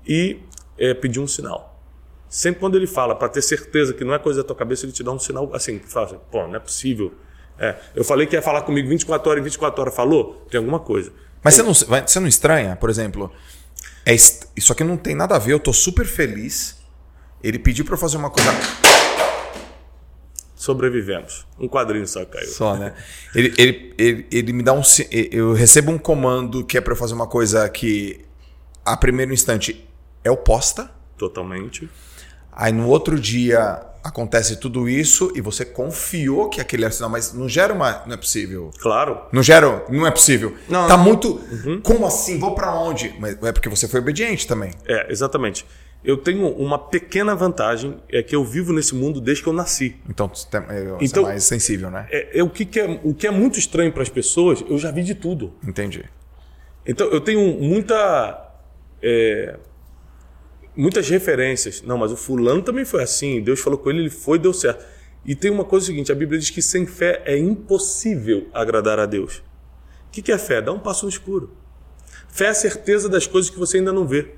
e é, pedir um sinal. Sempre quando ele fala, para ter certeza que não é coisa da tua cabeça, ele te dá um sinal assim, que fala assim, pô, não é possível. É, eu falei que ia falar comigo 24 horas e 24 horas, falou? Tem alguma coisa. Mas você não, você não estranha, por exemplo, é, isso aqui não tem nada a ver, eu tô super feliz. Ele pediu para eu fazer uma coisa. Sobrevivemos. Um quadrinho só caiu. Só, né? Ele, ele, ele, ele me dá um. Eu recebo um comando que é para eu fazer uma coisa que, a primeiro instante, é oposta. Totalmente. Aí no outro dia acontece tudo isso e você confiou que aquele era sinal, mas não gera uma. Não é possível. Claro. Não gera. Não é possível. Não, tá não. muito. Uhum. Como assim? Vou para onde? Mas é porque você foi obediente também. É, exatamente. Eu tenho uma pequena vantagem, é que eu vivo nesse mundo desde que eu nasci. Então você é, então, é mais sensível, né? É, é, o, que, que é, o que é muito estranho para as pessoas, eu já vi de tudo. Entendi. Então eu tenho muita. É, muitas referências. Não, mas o fulano também foi assim. Deus falou com ele, ele foi deu certo. E tem uma coisa seguinte: a Bíblia diz que sem fé é impossível agradar a Deus. O que é fé? Dá um passo no escuro. Fé é a certeza das coisas que você ainda não vê.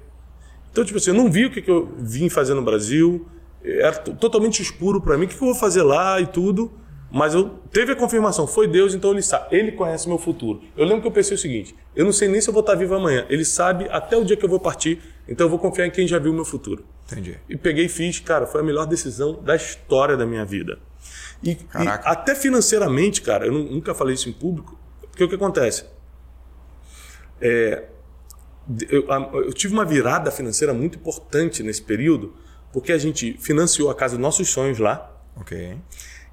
Então, tipo assim, eu não vi o que, eu vim fazer no Brasil, era totalmente escuro para mim, o que eu vou fazer lá e tudo. Mas eu teve a confirmação, foi Deus, então ele sabe, ele conhece meu futuro. Eu lembro que eu pensei o seguinte: eu não sei nem se eu vou estar vivo amanhã. Ele sabe até o dia que eu vou partir, então eu vou confiar em quem já viu o meu futuro. Entendi. E peguei e fiz, cara, foi a melhor decisão da história da minha vida. E, e até financeiramente, cara, eu nunca falei isso em público, porque o que acontece? É, eu, eu tive uma virada financeira muito importante nesse período, porque a gente financiou a casa dos nossos sonhos lá.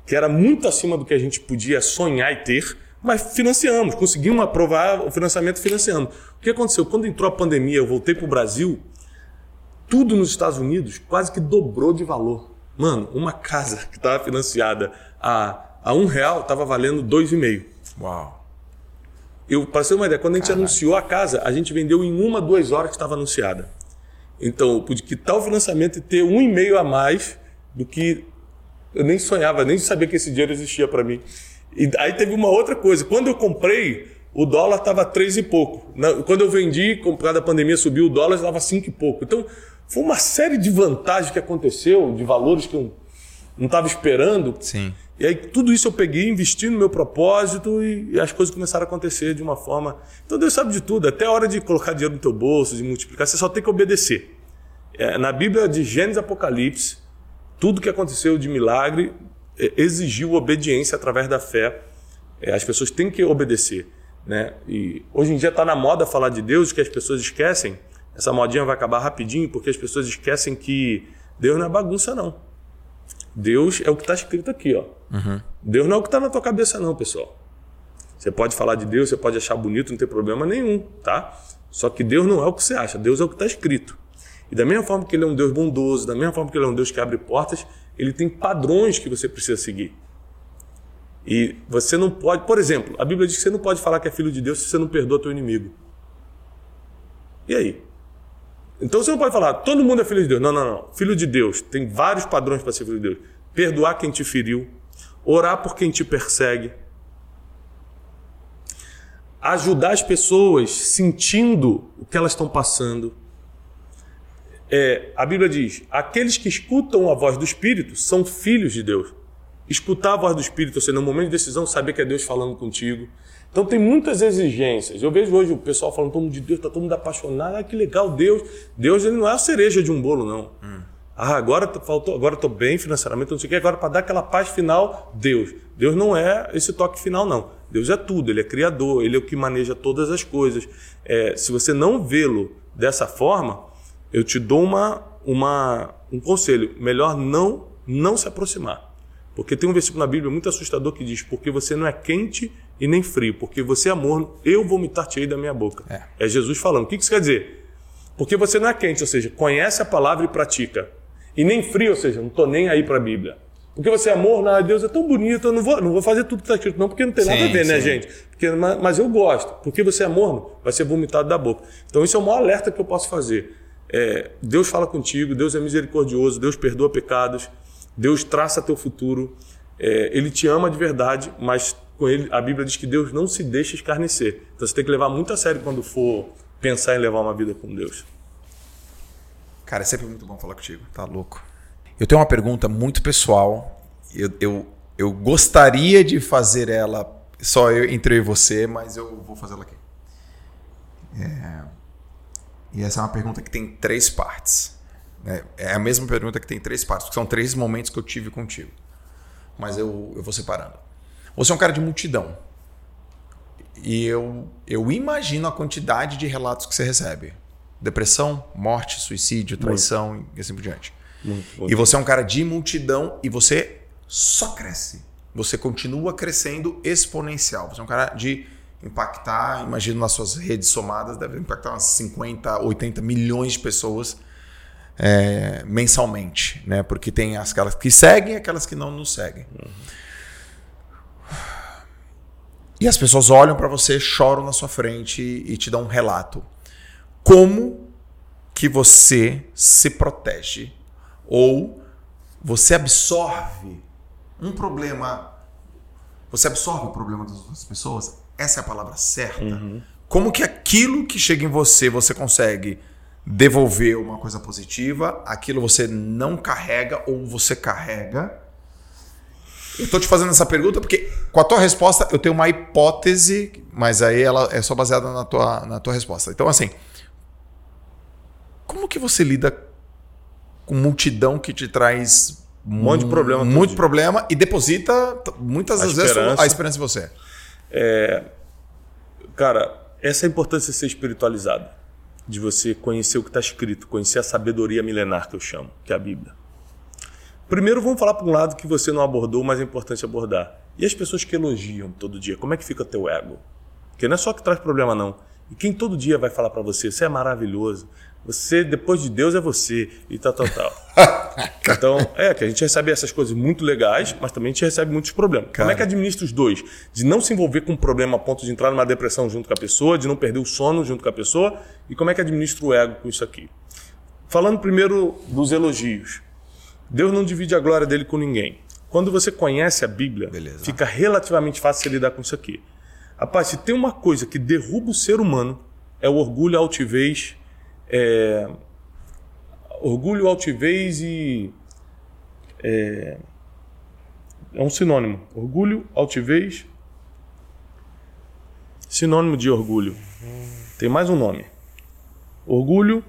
Que era muito acima do que a gente podia sonhar e ter, mas financiamos, conseguimos aprovar o financiamento financiando. O que aconteceu? Quando entrou a pandemia, eu voltei para o Brasil, tudo nos Estados Unidos quase que dobrou de valor. Mano, uma casa que estava financiada a, a um real estava valendo dois e meio. Uau. Eu, para ser uma ideia, quando a gente Caraca. anunciou a casa, a gente vendeu em uma, duas horas que estava anunciada. Então, eu pude quitar o financiamento e ter um e meio a mais do que eu nem sonhava, nem sabia que esse dinheiro existia para mim. E aí teve uma outra coisa. Quando eu comprei, o dólar estava três e pouco. Quando eu vendi, por causa da pandemia, subiu o dólar, estava cinco e pouco. Então, foi uma série de vantagens que aconteceu, de valores que eu não estava esperando. Sim. E aí tudo isso eu peguei, investi no meu propósito e, e, as coisas começaram a acontecer de uma forma. Então Deus sabe de tudo, até a hora de colocar dinheiro no teu bolso, de multiplicar, você só tem que obedecer. É, na Bíblia de Gênesis Apocalipse, tudo que aconteceu de milagre exigiu obediência através da fé. É, as pessoas têm que obedecer. Né? E hoje em dia está na moda falar de Deus que as pessoas esquecem. Essa modinha vai acabar rapidinho porque as pessoas esquecem que Deus não é bagunça, não. Deus é o que está escrito aqui. Ó. Uhum. Deus não é o que está na tua cabeça, não, pessoal. Você pode falar de Deus, você pode achar bonito, não tem problema nenhum, tá? Só que Deus não é o que você acha, Deus é o que está escrito. E da mesma forma que ele é um Deus bondoso, da mesma forma que ele é um Deus que abre portas, ele tem padrões que você precisa seguir. E você não pode, por exemplo, a Bíblia diz que você não pode falar que é filho de Deus se você não perdoa teu inimigo. E aí? Então você não pode falar, todo mundo é filho de Deus. Não, não, não. Filho de Deus tem vários padrões para ser filho de Deus. Perdoar quem te feriu, orar por quem te persegue, ajudar as pessoas sentindo o que elas estão passando, é, a Bíblia diz: aqueles que escutam a voz do Espírito são filhos de Deus. Escutar a voz do Espírito, ou seja, no momento de decisão, saber que é Deus falando contigo. Então tem muitas exigências. Eu vejo hoje o pessoal falando todo mundo de Deus, está todo mundo apaixonado. Ah, que legal, Deus. Deus ele não é a cereja de um bolo, não. Hum. Ah, agora faltou, agora estou bem financeiramente, não sei o que. Agora para dar aquela paz final, Deus. Deus não é esse toque final, não. Deus é tudo. Ele é criador. Ele é o que maneja todas as coisas. É, se você não vê-lo dessa forma, eu te dou uma, uma, um conselho: melhor não, não se aproximar. Porque tem um versículo na Bíblia muito assustador que diz: Porque você não é quente e nem frio, porque você é morno, eu vomitar-te-ei da minha boca. É. é Jesus falando. O que isso quer dizer? Porque você não é quente, ou seja, conhece a palavra e pratica. E nem frio, ou seja, não estou nem aí para a Bíblia. Porque você é amor, não, Deus é tão bonito, eu não vou, não vou fazer tudo que está escrito, não, porque não tem sim, nada a ver, né, sim. né, gente? Porque, mas, mas, eu gosto. Porque você é morno, vai ser vomitado da boca. Então, isso é o maior alerta que eu posso fazer. É, Deus fala contigo, Deus é misericordioso, Deus perdoa pecados, Deus traça teu futuro, é, Ele te ama de verdade, mas com ele a Bíblia diz que Deus não se deixa escarnecer. Então você tem que levar muito a sério quando for pensar em levar uma vida com Deus. Cara, é sempre muito bom falar contigo, tá louco. Eu tenho uma pergunta muito pessoal, eu, eu, eu gostaria de fazer ela só eu, entre eu e você, mas eu vou fazer ela aqui. É e essa é uma pergunta que tem três partes. Né? É a mesma pergunta que tem três partes, porque são três momentos que eu tive contigo. Mas eu, eu vou separando. Você é um cara de multidão. E eu, eu imagino a quantidade de relatos que você recebe: depressão, morte, suicídio, traição muito. e assim por diante. Muito. E você é um cara de multidão e você só cresce. Você continua crescendo exponencial. Você é um cara de impactar, imagino nas suas redes somadas, deve impactar umas 50, 80 milhões de pessoas é, mensalmente, né? Porque tem aquelas que seguem e aquelas que não nos seguem. Uhum. E as pessoas olham para você, choram na sua frente e te dão um relato. Como que você se protege ou você absorve um problema, você absorve o problema das outras pessoas essa é a palavra certa? Uhum. Como que aquilo que chega em você, você consegue devolver uma coisa positiva, aquilo você não carrega ou você carrega. Eu estou te fazendo essa pergunta porque com a tua resposta eu tenho uma hipótese, mas aí ela é só baseada na tua, na tua resposta. Então, assim, como que você lida com multidão que te traz um monte de problema, muito problema e deposita muitas das vezes a esperança em você? É, cara, essa é a importância de ser espiritualizado, de você conhecer o que está escrito, conhecer a sabedoria milenar que eu chamo, que é a Bíblia. Primeiro, vamos falar por um lado que você não abordou, mas é importante abordar. E as pessoas que elogiam todo dia, como é que fica teu ego? Porque não é só que traz problema, não. E quem todo dia vai falar para você, você é maravilhoso, você, depois de Deus, é você, e tal, tal, tal. [LAUGHS] então, é que a gente recebe essas coisas muito legais, mas também a gente recebe muitos problemas. Cara. Como é que administra os dois? De não se envolver com um problema a ponto de entrar numa depressão junto com a pessoa, de não perder o sono junto com a pessoa, e como é que administra o ego com isso aqui? Falando primeiro dos elogios. Deus não divide a glória dele com ninguém. Quando você conhece a Bíblia, Beleza. fica relativamente fácil você lidar com isso aqui. Rapaz, se tem uma coisa que derruba o ser humano, é o orgulho, a altivez é, orgulho, altivez e. É, é um sinônimo. Orgulho, altivez. Sinônimo de orgulho. Tem mais um nome. Orgulho,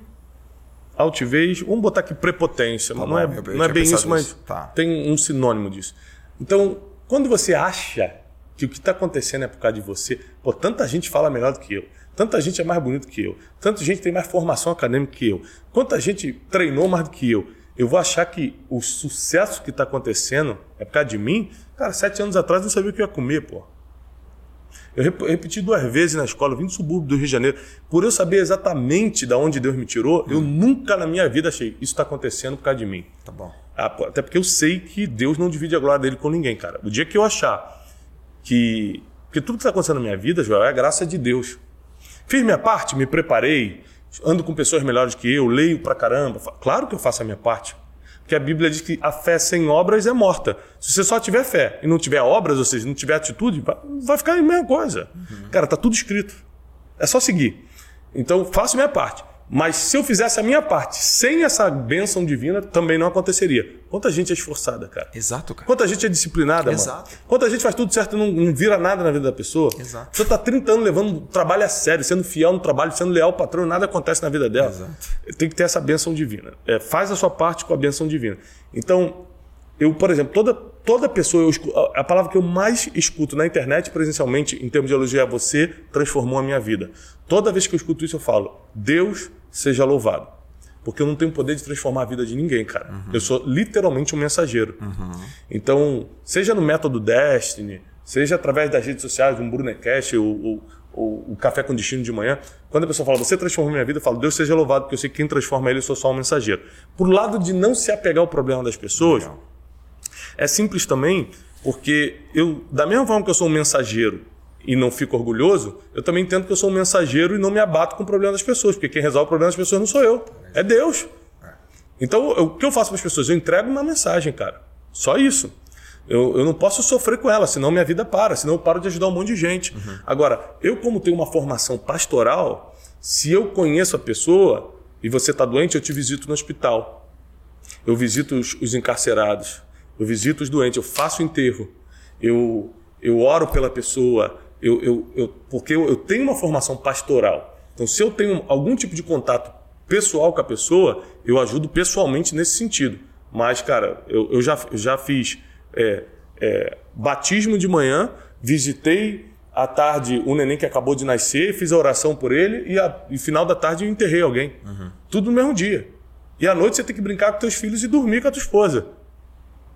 altivez. Vamos botar aqui prepotência. Tá não, é, não é bem isso, mas tá. tem um sinônimo disso. Então, quando você acha que o que está acontecendo é por causa de você, pô, tanta gente fala melhor do que eu. Tanta gente é mais bonito que eu. Tanta gente tem mais formação acadêmica que eu. Quanta gente treinou mais do que eu. Eu vou achar que o sucesso que está acontecendo é por causa de mim? Cara, sete anos atrás eu não sabia o que ia comer, pô. Eu repeti duas vezes na escola, eu vim do subúrbio do Rio de Janeiro. Por eu saber exatamente de onde Deus me tirou, hum. eu nunca na minha vida achei isso está acontecendo por causa de mim. Tá bom. Até porque eu sei que Deus não divide a glória dele com ninguém, cara. O dia que eu achar que. Porque tudo que está acontecendo na minha vida, Joel, é a graça de Deus. Fiz minha parte, me preparei, ando com pessoas melhores que eu, leio pra caramba. Claro que eu faço a minha parte. Porque a Bíblia diz que a fé sem obras é morta. Se você só tiver fé e não tiver obras, ou seja, não tiver atitude, vai ficar a mesma coisa. Uhum. Cara, tá tudo escrito. É só seguir. Então, faço minha parte. Mas se eu fizesse a minha parte sem essa bênção divina, também não aconteceria. Quanta gente é esforçada, cara. Exato, cara. Quanta gente é disciplinada, Exato. mano. Quanta gente faz tudo certo e não, não vira nada na vida da pessoa. Exato. Você tá 30 anos levando trabalho a sério, sendo fiel no trabalho, sendo leal ao patrão, nada acontece na vida dela. Exato. Tem que ter essa bênção divina. É, faz a sua parte com a bênção divina. Então, eu, por exemplo, toda, toda pessoa, eu, a palavra que eu mais escuto na internet presencialmente, em termos de elogio, é você transformou a minha vida. Toda vez que eu escuto isso, eu falo, Deus seja louvado. Porque eu não tenho poder de transformar a vida de ninguém, cara. Uhum. Eu sou literalmente um mensageiro. Uhum. Então, seja no método Destiny, seja através das redes sociais, um Brunecast, ou, o Café com Destino de manhã, quando a pessoa fala, você transformou minha vida, eu falo, Deus seja louvado, porque eu sei que quem transforma ele, eu sou só um mensageiro. Por lado de não se apegar ao problema das pessoas, Legal. É simples também porque eu, da mesma forma que eu sou um mensageiro e não fico orgulhoso, eu também entendo que eu sou um mensageiro e não me abato com o problema das pessoas, porque quem resolve o problema das pessoas não sou eu, é Deus. Então, eu, o que eu faço para as pessoas? Eu entrego uma mensagem, cara. Só isso. Eu, eu não posso sofrer com ela, senão minha vida para, senão eu paro de ajudar um monte de gente. Uhum. Agora, eu, como tenho uma formação pastoral, se eu conheço a pessoa e você está doente, eu te visito no hospital. Eu visito os, os encarcerados eu visito os doentes, eu faço enterro, eu, eu oro pela pessoa, eu, eu, eu porque eu, eu, tenho uma formação pastoral. Então, se eu tenho algum tipo de contato pessoal com a pessoa, eu ajudo pessoalmente nesse sentido. Mas, cara, eu, eu, já, eu já fiz é, é, batismo de manhã, visitei à tarde o neném que acabou de nascer, fiz a oração por ele e, a, e final da tarde eu enterrei alguém. Uhum. Tudo no mesmo dia. E à noite você tem que brincar com teus filhos e dormir com a tua esposa.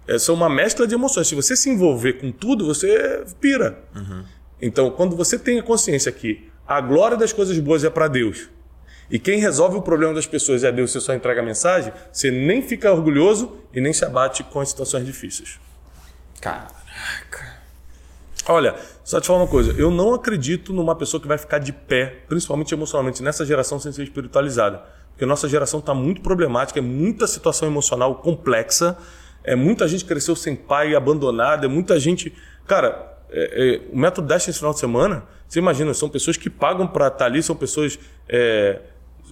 É só uma mescla de emoções. Se você se envolver com tudo, você pira. Uhum. Então, quando você tem a consciência que a glória das coisas boas é para Deus e quem resolve o problema das pessoas é Deus, você só entrega a mensagem, você nem fica orgulhoso e nem se abate com as situações difíceis. Caraca. Olha, só te falar uma coisa, eu não acredito numa pessoa que vai ficar de pé, principalmente emocionalmente, nessa geração sem ser espiritualizada. Porque nossa geração está muito problemática, é muita situação emocional complexa é muita gente cresceu sem pai, abandonada, é muita gente. Cara, é, é, o método Dash esse final de semana, você imagina, são pessoas que pagam para estar tá ali, são pessoas é,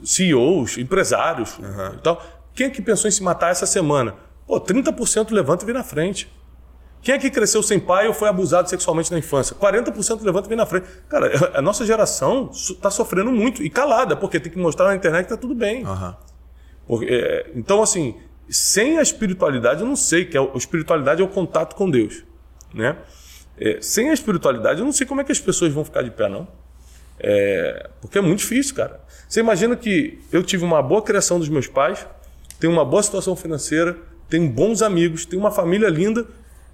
CEOs, empresários uhum. e tal. Quem é que pensou em se matar essa semana? Pô, 30% levanta e vem na frente. Quem é que cresceu sem pai ou foi abusado sexualmente na infância? 40% levanta e vem na frente. Cara, a nossa geração está sofrendo muito e calada, porque tem que mostrar na internet que está tudo bem. Uhum. Porque, é, então, assim, sem a espiritualidade, eu não sei que é, a espiritualidade é o contato com Deus, né? É, sem a espiritualidade, eu não sei como é que as pessoas vão ficar de pé, não. É, porque é muito difícil, cara. Você imagina que eu tive uma boa criação dos meus pais, tenho uma boa situação financeira, tenho bons amigos, tenho uma família linda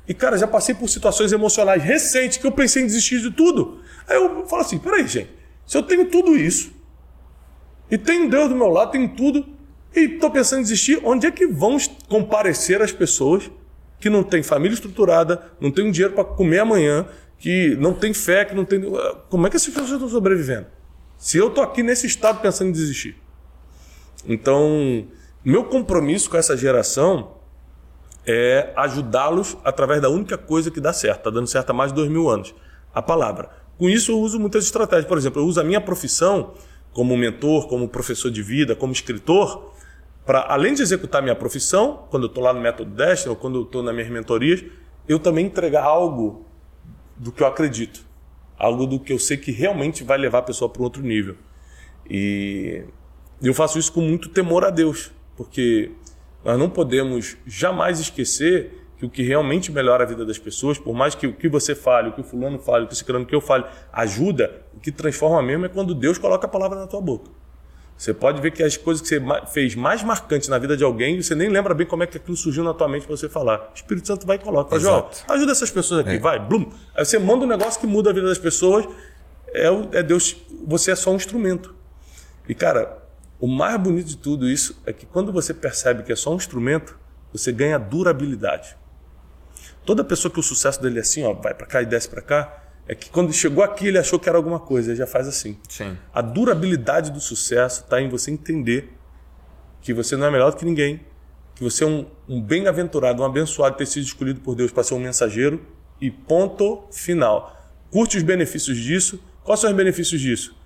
e, cara, já passei por situações emocionais recentes que eu pensei em desistir de tudo. Aí eu falo assim: peraí, gente, se eu tenho tudo isso e tenho Deus do meu lado, tenho tudo e estou pensando em desistir, onde é que vão comparecer as pessoas que não têm família estruturada, não têm dinheiro para comer amanhã, que não tem fé, que não tem. Como é que essas pessoas estão sobrevivendo? Se eu estou aqui nesse estado pensando em desistir. Então, meu compromisso com essa geração é ajudá-los através da única coisa que dá certo, está dando certo há mais de dois mil anos: a palavra. Com isso, eu uso muitas estratégias. Por exemplo, eu uso a minha profissão como mentor, como professor de vida, como escritor, para além de executar minha profissão, quando eu estou lá no Método Destiny ou quando eu estou nas minhas mentorias, eu também entregar algo do que eu acredito. Algo do que eu sei que realmente vai levar a pessoa para um outro nível. E eu faço isso com muito temor a Deus, porque nós não podemos jamais esquecer que o que realmente melhora a vida das pessoas, por mais que o que você fale, o que o fulano fale, o que o ciclano que eu fale, ajuda, o que transforma mesmo é quando Deus coloca a palavra na tua boca. Você pode ver que as coisas que você fez mais marcantes na vida de alguém, você nem lembra bem como é que aquilo surgiu na tua mente para você falar. O Espírito Santo vai e coloca. Fala, João, ajuda essas pessoas aqui, é. vai, blum. Aí você manda um negócio que muda a vida das pessoas, é, é Deus, você é só um instrumento. E cara, o mais bonito de tudo isso é que quando você percebe que é só um instrumento, você ganha durabilidade. Toda pessoa que o sucesso dele é assim, ó, vai para cá e desce para cá, é que quando chegou aqui ele achou que era alguma coisa, ele já faz assim. Sim. A durabilidade do sucesso está em você entender que você não é melhor do que ninguém, que você é um, um bem-aventurado, um abençoado ter sido escolhido por Deus para ser um mensageiro e ponto final. Curte os benefícios disso. Quais são os benefícios disso?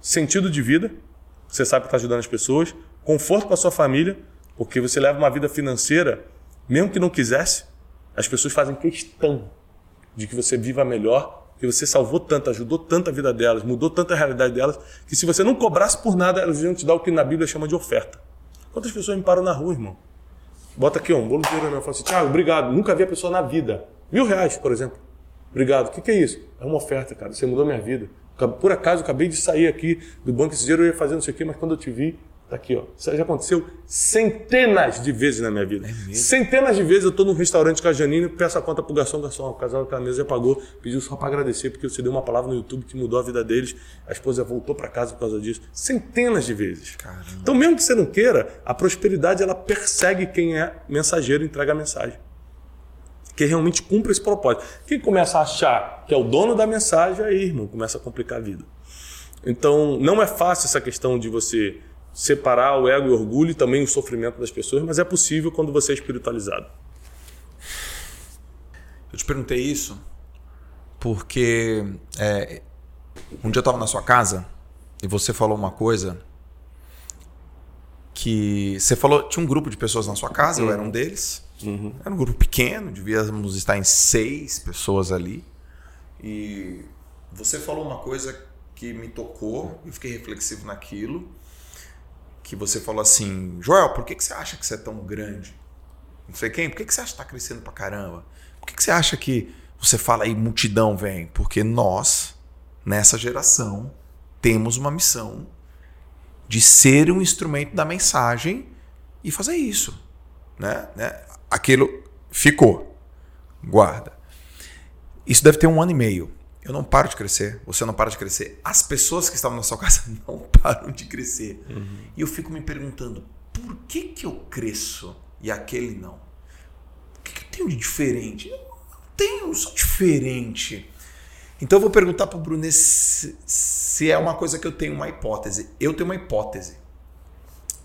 Sentido de vida, você sabe que está ajudando as pessoas, conforto para sua família, porque você leva uma vida financeira, mesmo que não quisesse, as pessoas fazem questão de que você viva melhor que você salvou tanto, ajudou tanto a vida delas, mudou tanta realidade delas, que se você não cobrasse por nada, elas iam te dar o que na Bíblia chama de oferta. Quantas pessoas me param na rua, irmão? Bota aqui, um bolo de ouro, eu falo assim, Tiago, obrigado, nunca vi a pessoa na vida. Mil reais, por exemplo. Obrigado. O que, que é isso? É uma oferta, cara. Você mudou minha vida. Por acaso, acabei de sair aqui do banco esse dinheiro, eu ia fazer não sei o quê, mas quando eu te vi, Tá aqui, ó. Isso já aconteceu centenas de vezes na minha vida. É centenas de vezes eu estou num restaurante com a Janine, peço a conta pro garçom, garçom, o casal da mesa já pagou, pediu só para agradecer, porque você deu uma palavra no YouTube que mudou a vida deles, a esposa voltou para casa por causa disso. Centenas de vezes. Caramba. Então, mesmo que você não queira, a prosperidade ela persegue quem é mensageiro e entrega a mensagem. Que realmente cumpre esse propósito. Quem começa a achar que é o dono da mensagem, aí, irmão, começa a complicar a vida. Então, não é fácil essa questão de você separar o ego e o orgulho e também o sofrimento das pessoas, mas é possível quando você é espiritualizado. Eu te perguntei isso porque é, um dia eu estava na sua casa e você falou uma coisa que você falou tinha um grupo de pessoas na sua casa, uhum. eu era um deles. Uhum. Era um grupo pequeno, devíamos estar em seis pessoas ali. E você falou uma coisa que me tocou e fiquei reflexivo naquilo que você falou assim, Joel, por que, que você acha que você é tão grande? Não sei quem, por que, que você acha que está crescendo pra caramba? Por que, que você acha que você fala aí multidão vem? Porque nós, nessa geração, temos uma missão de ser um instrumento da mensagem e fazer isso. Né? né? Aquilo ficou. Guarda. Isso deve ter um ano e meio. Eu não paro de crescer, você não para de crescer. As pessoas que estavam na sua casa [LAUGHS] não param de crescer. Uhum. E eu fico me perguntando, por que, que eu cresço e aquele não? O que, que eu tenho de diferente? Eu não tenho, eu sou diferente. Então eu vou perguntar para o Bruno se, se é uma coisa que eu tenho uma hipótese. Eu tenho uma hipótese.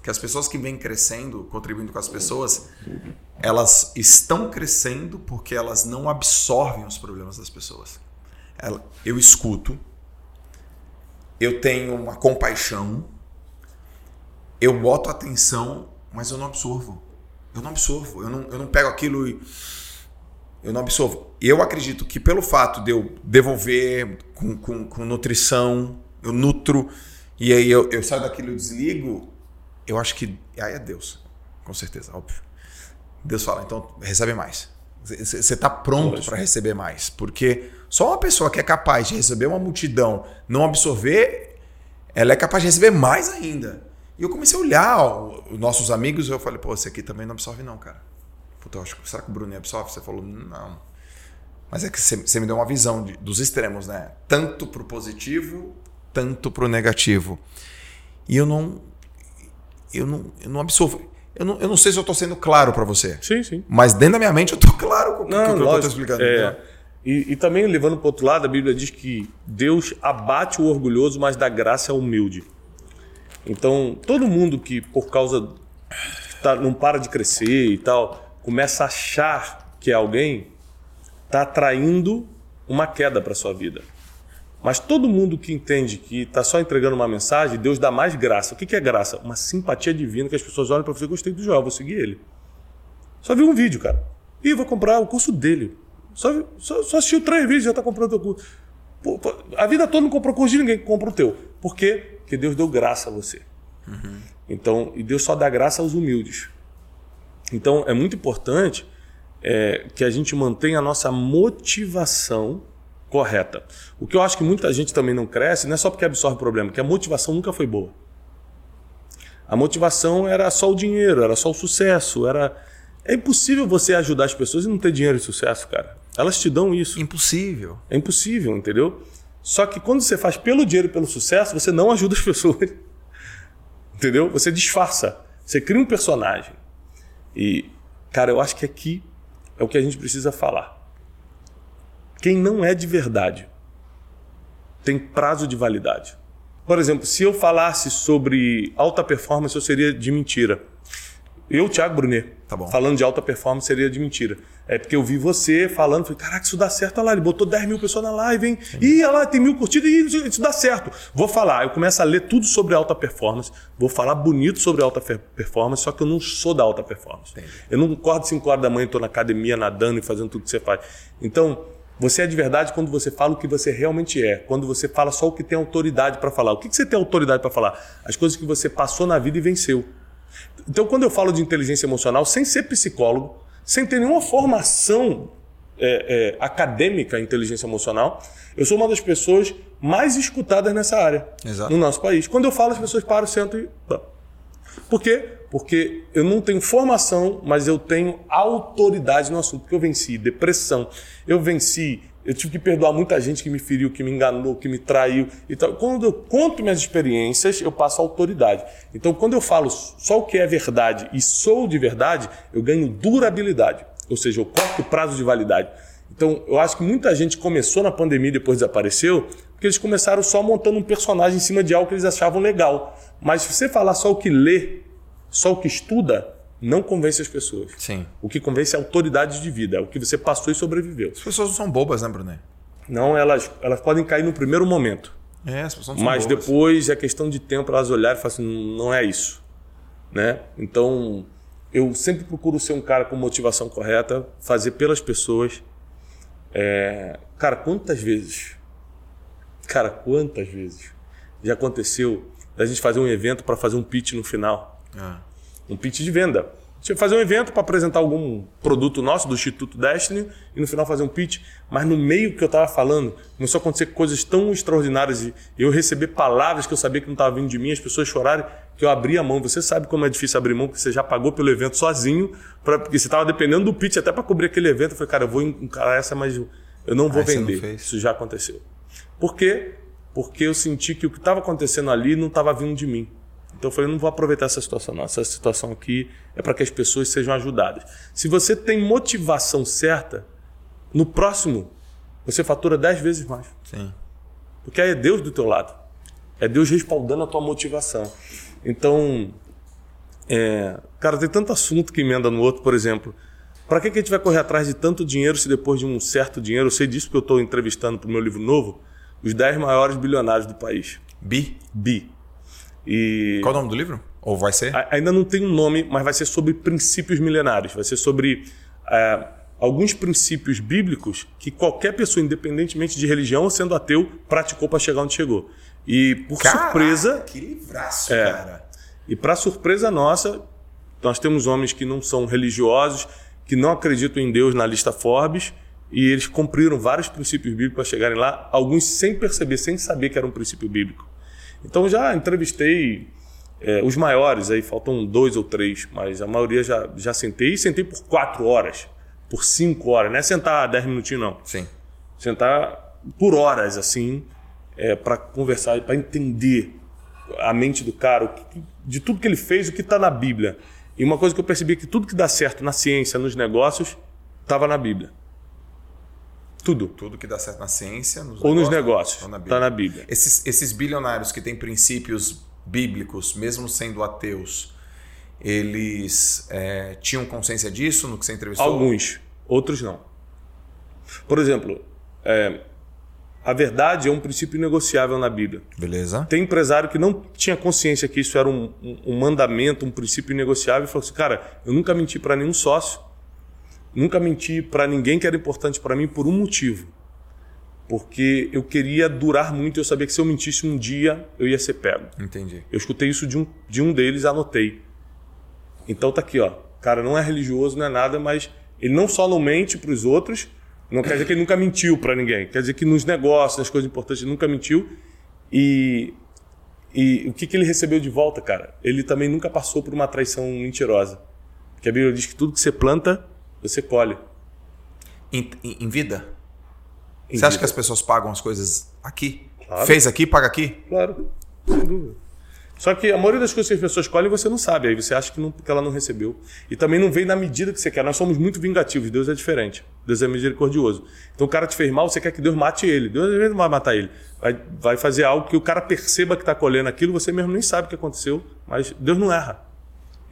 Que as pessoas que vêm crescendo, contribuindo com as pessoas, elas estão crescendo porque elas não absorvem os problemas das pessoas eu escuto, eu tenho uma compaixão eu boto atenção, mas eu não absorvo. Eu não absorvo. Eu não, eu não pego aquilo e. Eu não absorvo. Eu acredito que pelo fato de eu devolver com, com, com nutrição, eu nutro, e aí eu, eu saio daquilo e desligo, eu acho que. Aí é Deus. Com certeza, óbvio. Deus fala, então recebe mais. Você está pronto para receber mais. Porque só uma pessoa que é capaz de receber uma multidão, não absorver, ela é capaz de receber mais ainda. E eu comecei a olhar os nossos amigos e eu falei, pô, esse aqui também não absorve não, cara. Puta, eu acho, será que o Bruno absorve? Você falou, não. Mas é que você, me deu uma visão de, dos extremos, né? Tanto pro positivo, tanto pro negativo. E eu não. Eu não, eu não absorvo. Eu não, eu não sei se eu estou sendo claro para você. Sim, sim. Mas dentro da minha mente eu estou [LAUGHS] claro com o que, eu estou explicando. É, e, e, também, levando para o outro lado, a Bíblia diz que Deus abate o orgulhoso, mas dá graça ao humilde. Então, todo mundo que, por causa. Tá, não para de crescer e tal, começa a achar que é alguém, está atraindo uma queda para sua vida. Mas todo mundo que entende que está só entregando uma mensagem, Deus dá mais graça. O que é graça? Uma simpatia divina que as pessoas olham para você, gostei do Joel, vou seguir ele. Só viu um vídeo, cara. E vou comprar o curso dele. Só, só, só assistiu três vídeos e já está comprando o teu curso. Pô, pô, a vida toda não comprou curso de ninguém, compra o teu. Por quê? Porque Deus deu graça a você. Uhum. Então, e Deus só dá graça aos humildes. Então, é muito importante é, que a gente mantenha a nossa motivação correta. O que eu acho que muita gente também não cresce não é só porque absorve o problema, que a motivação nunca foi boa. A motivação era só o dinheiro, era só o sucesso, era é impossível você ajudar as pessoas e não ter dinheiro e sucesso, cara. Elas te dão isso. Impossível. É impossível, entendeu? Só que quando você faz pelo dinheiro e pelo sucesso, você não ajuda as [LAUGHS] pessoas. entendeu? Você disfarça. Você cria um personagem. E, cara, eu acho que aqui é o que a gente precisa falar. Quem não é de verdade tem prazo de validade. Por exemplo, se eu falasse sobre alta performance, eu seria de mentira. Eu, Thiago Brunet, tá falando de alta performance, seria de mentira. É porque eu vi você falando, falei, caraca, isso dá certo, olha lá, ele botou 10 mil pessoas na live, hein? Sim. Ih, olha lá, tem mil curtidas, e isso dá certo. Vou falar, eu começo a ler tudo sobre alta performance, vou falar bonito sobre alta performance, só que eu não sou da alta performance. Entendi. Eu não acordo 5 horas da manhã, estou na academia, nadando e fazendo tudo que você faz. Então, você é de verdade quando você fala o que você realmente é, quando você fala só o que tem autoridade para falar. O que você tem autoridade para falar? As coisas que você passou na vida e venceu. Então, quando eu falo de inteligência emocional, sem ser psicólogo, sem ter nenhuma formação é, é, acadêmica em inteligência emocional, eu sou uma das pessoas mais escutadas nessa área Exato. no nosso país. Quando eu falo, as pessoas param, sentam e. Por quê? Porque eu não tenho formação, mas eu tenho autoridade no assunto. Porque eu venci depressão, eu venci eu tive que perdoar muita gente que me feriu, que me enganou, que me traiu. Então, quando eu conto minhas experiências, eu passo autoridade. Então, quando eu falo só o que é verdade e sou de verdade, eu ganho durabilidade. Ou seja, eu corto o prazo de validade. Então, eu acho que muita gente começou na pandemia e depois desapareceu, porque eles começaram só montando um personagem em cima de algo que eles achavam legal. Mas se você falar só o que lê, só o que estuda, não convence as pessoas. Sim. O que convence é a autoridade de vida, é o que você passou e sobreviveu. As pessoas não são bobas, né, Brunet? Não, elas, elas podem cair no primeiro momento. É, as pessoas não Mas são bobas. depois é questão de tempo elas olharem e falar assim, não é isso. Né? Então, eu sempre procuro ser um cara com motivação correta, fazer pelas pessoas. É... Cara, quantas vezes? Cara, quantas vezes já aconteceu da gente fazer um evento para fazer um pitch no final? Ah um pitch de venda. Tinha fazer um evento para apresentar algum produto nosso do Instituto Destiny e no final fazer um pitch. Mas no meio que eu estava falando, começou a acontecer coisas tão extraordinárias e eu receber palavras que eu sabia que não estavam vindo de mim, as pessoas chorarem, que eu abri a mão. Você sabe como é difícil abrir mão, porque você já pagou pelo evento sozinho, pra, porque você estava dependendo do pitch até para cobrir aquele evento. Eu falei, cara, eu vou encarar essa, mas eu não vou ah, vender. Não Isso já aconteceu. Por quê? Porque eu senti que o que estava acontecendo ali não estava vindo de mim. Então eu falei, não vou aproveitar essa situação, não. Essa situação aqui é para que as pessoas sejam ajudadas. Se você tem motivação certa, no próximo você fatura 10 vezes mais. Sim. Porque aí é Deus do teu lado. É Deus respaldando a tua motivação. Então, é, cara, tem tanto assunto que emenda no outro, por exemplo. Para que, que a gente vai correr atrás de tanto dinheiro se depois de um certo dinheiro, eu sei disso porque eu estou entrevistando para o meu livro novo, os 10 maiores bilionários do país. Bi? Bi. E Qual o nome do livro? Ou vai ser? Ainda não tem um nome, mas vai ser sobre princípios milenários. Vai ser sobre é, alguns princípios bíblicos que qualquer pessoa, independentemente de religião ou sendo ateu, praticou para chegar onde chegou. E por Caraca, surpresa, Que livraço, É. cara. e para surpresa nossa, nós temos homens que não são religiosos, que não acreditam em Deus na lista Forbes, e eles cumpriram vários princípios bíblicos para chegarem lá, alguns sem perceber, sem saber que era um princípio bíblico. Então já entrevistei é, os maiores, aí faltam dois ou três, mas a maioria já, já sentei, e sentei por quatro horas, por cinco horas, não é sentar dez minutinhos não. Sim. sentar por horas assim é, para conversar para entender a mente do cara que- de tudo que ele fez o que está na Bíblia. E uma coisa que eu percebi é que tudo que dá certo na ciência nos negócios estava na Bíblia tudo Tudo que dá certo na ciência, nos ou nos negócios tá na Bíblia. está na Bíblia Esses, esses bilionários que têm princípios bíblicos, mesmo sendo ateus, eles é, tinham consciência disso no que você entrevistou? alguns outros não por exemplo é, a verdade é um princípio negociável na Bíblia Beleza. Tem empresário que não tinha consciência que isso era um, um- um mandamento, um princípio inegociável, e falou assim: cara, eu nunca menti para nenhum sócio, nunca menti para ninguém que era importante para mim por um motivo. Porque eu queria durar muito eu sabia que se eu mentisse um dia eu ia ser pego. Entendi. Eu escutei isso de um, de um deles, anotei. Então tá aqui, ó. Cara, não é religioso, não é nada, mas ele não só não mente para os outros, não quer dizer que ele nunca mentiu para ninguém. Quer dizer que nos negócios, nas coisas importantes, ele nunca mentiu. E, e o que, que ele recebeu de volta, cara? Ele também nunca passou por uma traição mentirosa. Porque a Bíblia diz que tudo que você planta, você colhe. Em, em- vida? Em Você acha vida. que as pessoas pagam as coisas aqui? Claro. Fez aqui, paga aqui? Claro, sem dúvida. Só que a maioria das coisas que as pessoas escolhem você não sabe, aí você acha que, não, que ela não recebeu. E também não vem na medida que você quer. Nós somos muito vingativos, Deus é diferente. Deus é misericordioso. Então o cara te fez mal, você quer que Deus mate ele. Deus às vezes não vai matar ele. Vai, vai fazer algo que o cara perceba que está colhendo aquilo, você mesmo nem sabe o que aconteceu, mas Deus não erra.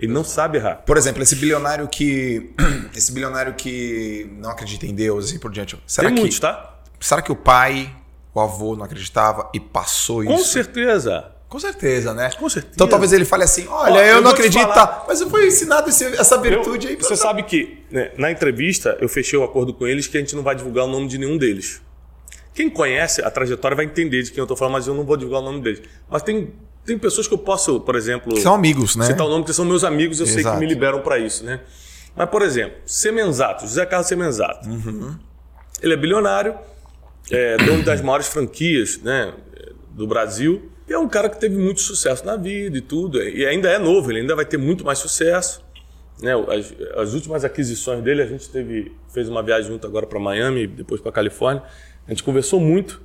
Ele não sabe errar. Por exemplo, esse bilionário que. [CLEARS THROAT] Esse bilionário que não acredita em Deus e assim por diante. Será Tem que, muitos, tá? será que o pai, o avô não acreditava e passou Com isso? certeza. Com certeza, né? Com certeza. Então talvez ele fale assim: olha, Ó, eu, eu não acredito, falar- tá? Mas eu fui ensinado esse- essa Eu- virtude aí. pra- você sabe que né, na entrevista eu fechei o acordo com eles que a gente não vai divulgar o nome de nenhum deles. Quem conhece a trajetória vai entender de quem eu estou falando, mas eu não vou divulgar o nome deles. Mas tem, tem pessoas que eu posso, por exemplo, São amigos, né? citar o nome que são meus amigos, eu sei Exato. que me liberam para isso, né? Mas, por exemplo, Semenzato, José Carlos Semenzato. Ele é bilionário, é dono das maiores franquias né, do Brasil. E é um cara que teve muito sucesso na vida e tudo. E ainda é novo, ele ainda vai ter muito mais sucesso. Né, as, as últimas aquisições dele, a gente teve, fez uma viagem junto agora para Miami, depois para Califórnia. A gente conversou muito.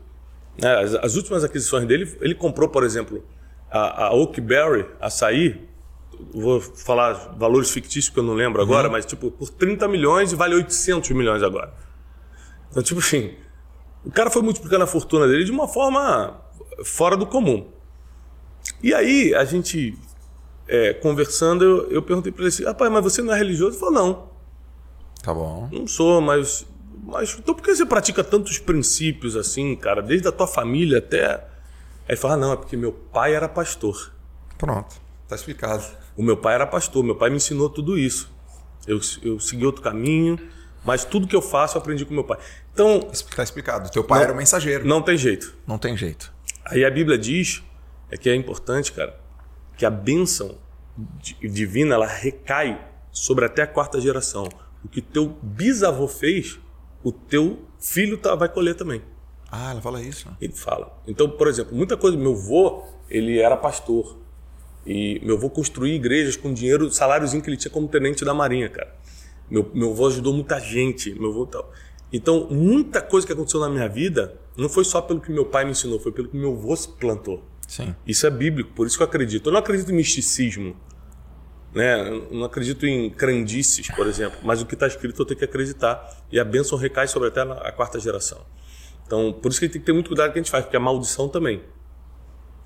né, as, as últimas aquisições dele, ele comprou, por exemplo, a, a Oakberry, açaí. Vou falar valores fictícios que eu não lembro agora, mas tipo, por 30 milhões e vale 800 milhões agora. Então, tipo assim, o cara foi multiplicando a fortuna dele de uma forma fora do comum. E aí, a gente, é, conversando, eu, eu perguntei para ele assim: rapaz, mas você não é religioso? Ele falou: não, Tá bom. não sou, mas. Mas então por que você pratica tantos princípios assim, cara? Desde a tua família até. Aí ele fala: ah, não, é porque meu pai era pastor. Pronto. Tá explicado. O meu pai era pastor, meu pai me ensinou tudo isso. Eu, eu segui outro caminho, mas tudo que eu faço eu aprendi com meu pai. Então, Tá explicado. Teu pai era o mensageiro. não tem jeito. Não tem jeito. Aí a Bíblia diz é que é importante, cara, que a bênção di- divina ela recai sobre até a quarta geração. O que teu bisavô fez, o teu filho tá, vai colher também. Ah, ela fala isso. Ele fala. Então, por exemplo, muita coisa. Meu avô, ele era pastor. E meu avô construía igrejas com dinheiro, saláriozinho que ele tinha como tenente da Marinha, cara. Meu, meu avô ajudou muita gente. Meu avô tal. Então, muita coisa que aconteceu na minha vida não foi só pelo que meu pai me ensinou, foi pelo que meu avô se plantou. Sim. Isso é bíblico, por isso que eu acredito. Eu não acredito em misticismo. Né? Eu não acredito em crendices, por exemplo. Mas o que está escrito eu tenho que acreditar. E a bênção recai sobre até a quarta geração. Então, por isso que tem que ter muito cuidado com o que a gente faz, porque a maldição também.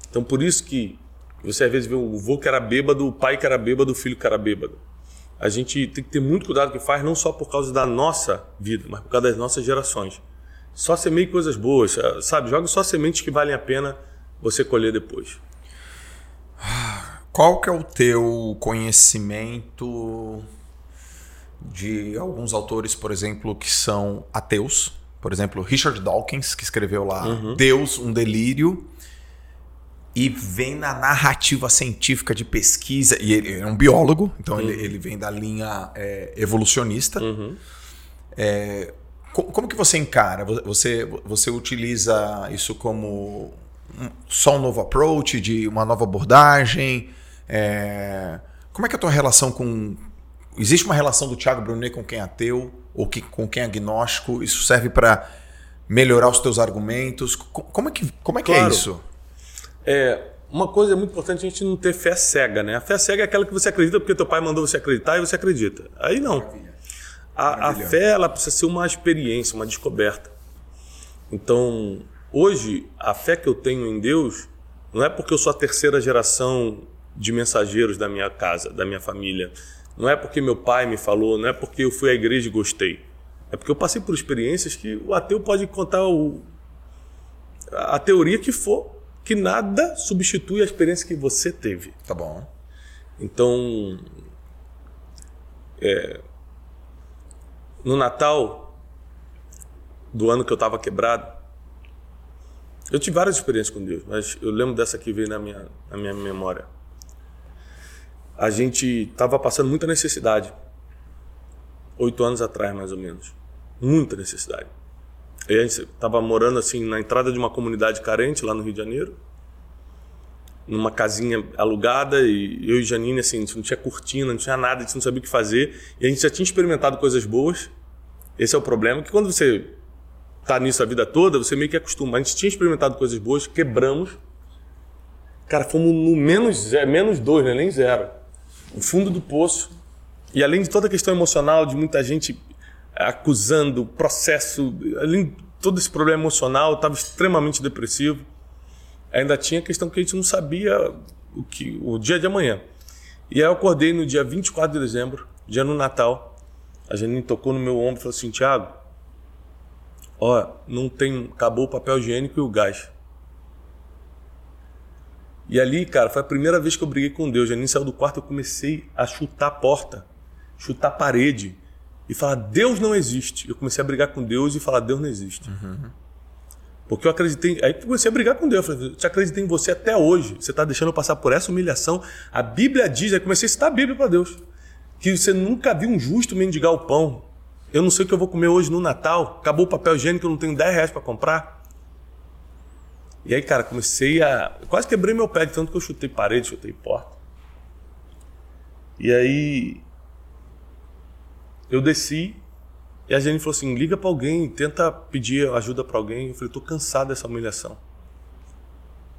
Então, por isso que você às vezes vê o avô que era bêbado, o pai que era bêbado, o filho que era bêbado. A gente tem que ter muito cuidado com o que faz, não só por causa da nossa vida, mas por causa das nossas gerações. Só semeie coisas boas, sabe? Joga só sementes que valem a pena você colher depois. Qual que é o teu conhecimento de alguns autores, por exemplo, que são ateus? Por exemplo, Richard Dawkins, que escreveu lá uhum. Deus, um delírio, e vem na narrativa científica de pesquisa, e ele é um biólogo, então uhum. ele, ele, vem da linha é, evolucionista. Uhum. É, como que você encara? Você, você utiliza isso como só um novo approach, de uma nova abordagem? É, como é que é a tua relação com... Existe uma relação do Thiago Brunet com quem é ateu ou que, com quem é agnóstico? Isso serve para melhorar os teus argumentos? Como é que, como é, que é claro. é isso? É, uma coisa muito importante a gente não ter fé cega, né? A fé cega é aquela que você acredita porque teu pai mandou você acreditar e você acredita. Aí não. A, a fé ela precisa ser uma experiência, uma descoberta. Então, hoje, a fé que eu tenho em Deus não é porque eu sou a terceira geração de mensageiros da minha casa, da minha família. Não é porque meu pai me falou, não é porque eu fui à igreja e gostei. É porque eu passei por experiências que o ateu pode contar o, a teoria que for, que nada substitui a experiência que você teve. Tá bom. Então, é, no Natal do ano que eu estava quebrado, eu tive várias experiências com Deus, mas eu lembro dessa que veio na minha, na minha memória. A gente estava passando muita necessidade, oito anos atrás mais ou menos, muita necessidade. E a gente estava morando assim na entrada de uma comunidade carente lá no Rio de Janeiro, numa casinha alugada e eu e Janine, assim, a gente não tinha cortina, não tinha nada, a gente não sabia o que fazer. E a gente já tinha experimentado coisas boas. Esse é o problema, que quando você tá nisso a vida toda, você meio que acostuma. A gente tinha experimentado coisas boas, quebramos. Cara, fomos no menos, menos dois, né? nem zero. O fundo do poço. E além de toda a questão emocional, de muita gente acusando o processo, além de todo esse problema emocional, estava extremamente depressivo ainda tinha a questão que a gente não sabia o, que, o dia de amanhã. E aí eu acordei no dia 24 de dezembro, dia no Natal. A Janine tocou no meu ombro e falou assim: Tiago, ó, não tem. Acabou o papel higiênico e o gás. E ali, cara, foi a primeira vez que eu briguei com Deus. A Janine saiu do quarto eu comecei a chutar a porta, chutar a parede e falar: Deus não existe. Eu comecei a brigar com Deus e falar: Deus não existe. Uhum. Porque eu acreditei. Aí comecei a brigar com Deus. Eu falei, eu acreditei em você até hoje. Você está deixando eu passar por essa humilhação. A Bíblia diz, aí comecei a citar a Bíblia para Deus. Que você nunca viu um justo mendigar o pão. Eu não sei o que eu vou comer hoje no Natal. Acabou o papel higiênico, eu não tenho 10 reais para comprar. E aí, cara, comecei a. Quase quebrei meu pé de tanto que eu chutei parede, chutei porta. E aí. Eu desci e a Jenny falou assim: liga para alguém, tenta pedir ajuda para alguém. Eu falei: tô cansado dessa humilhação.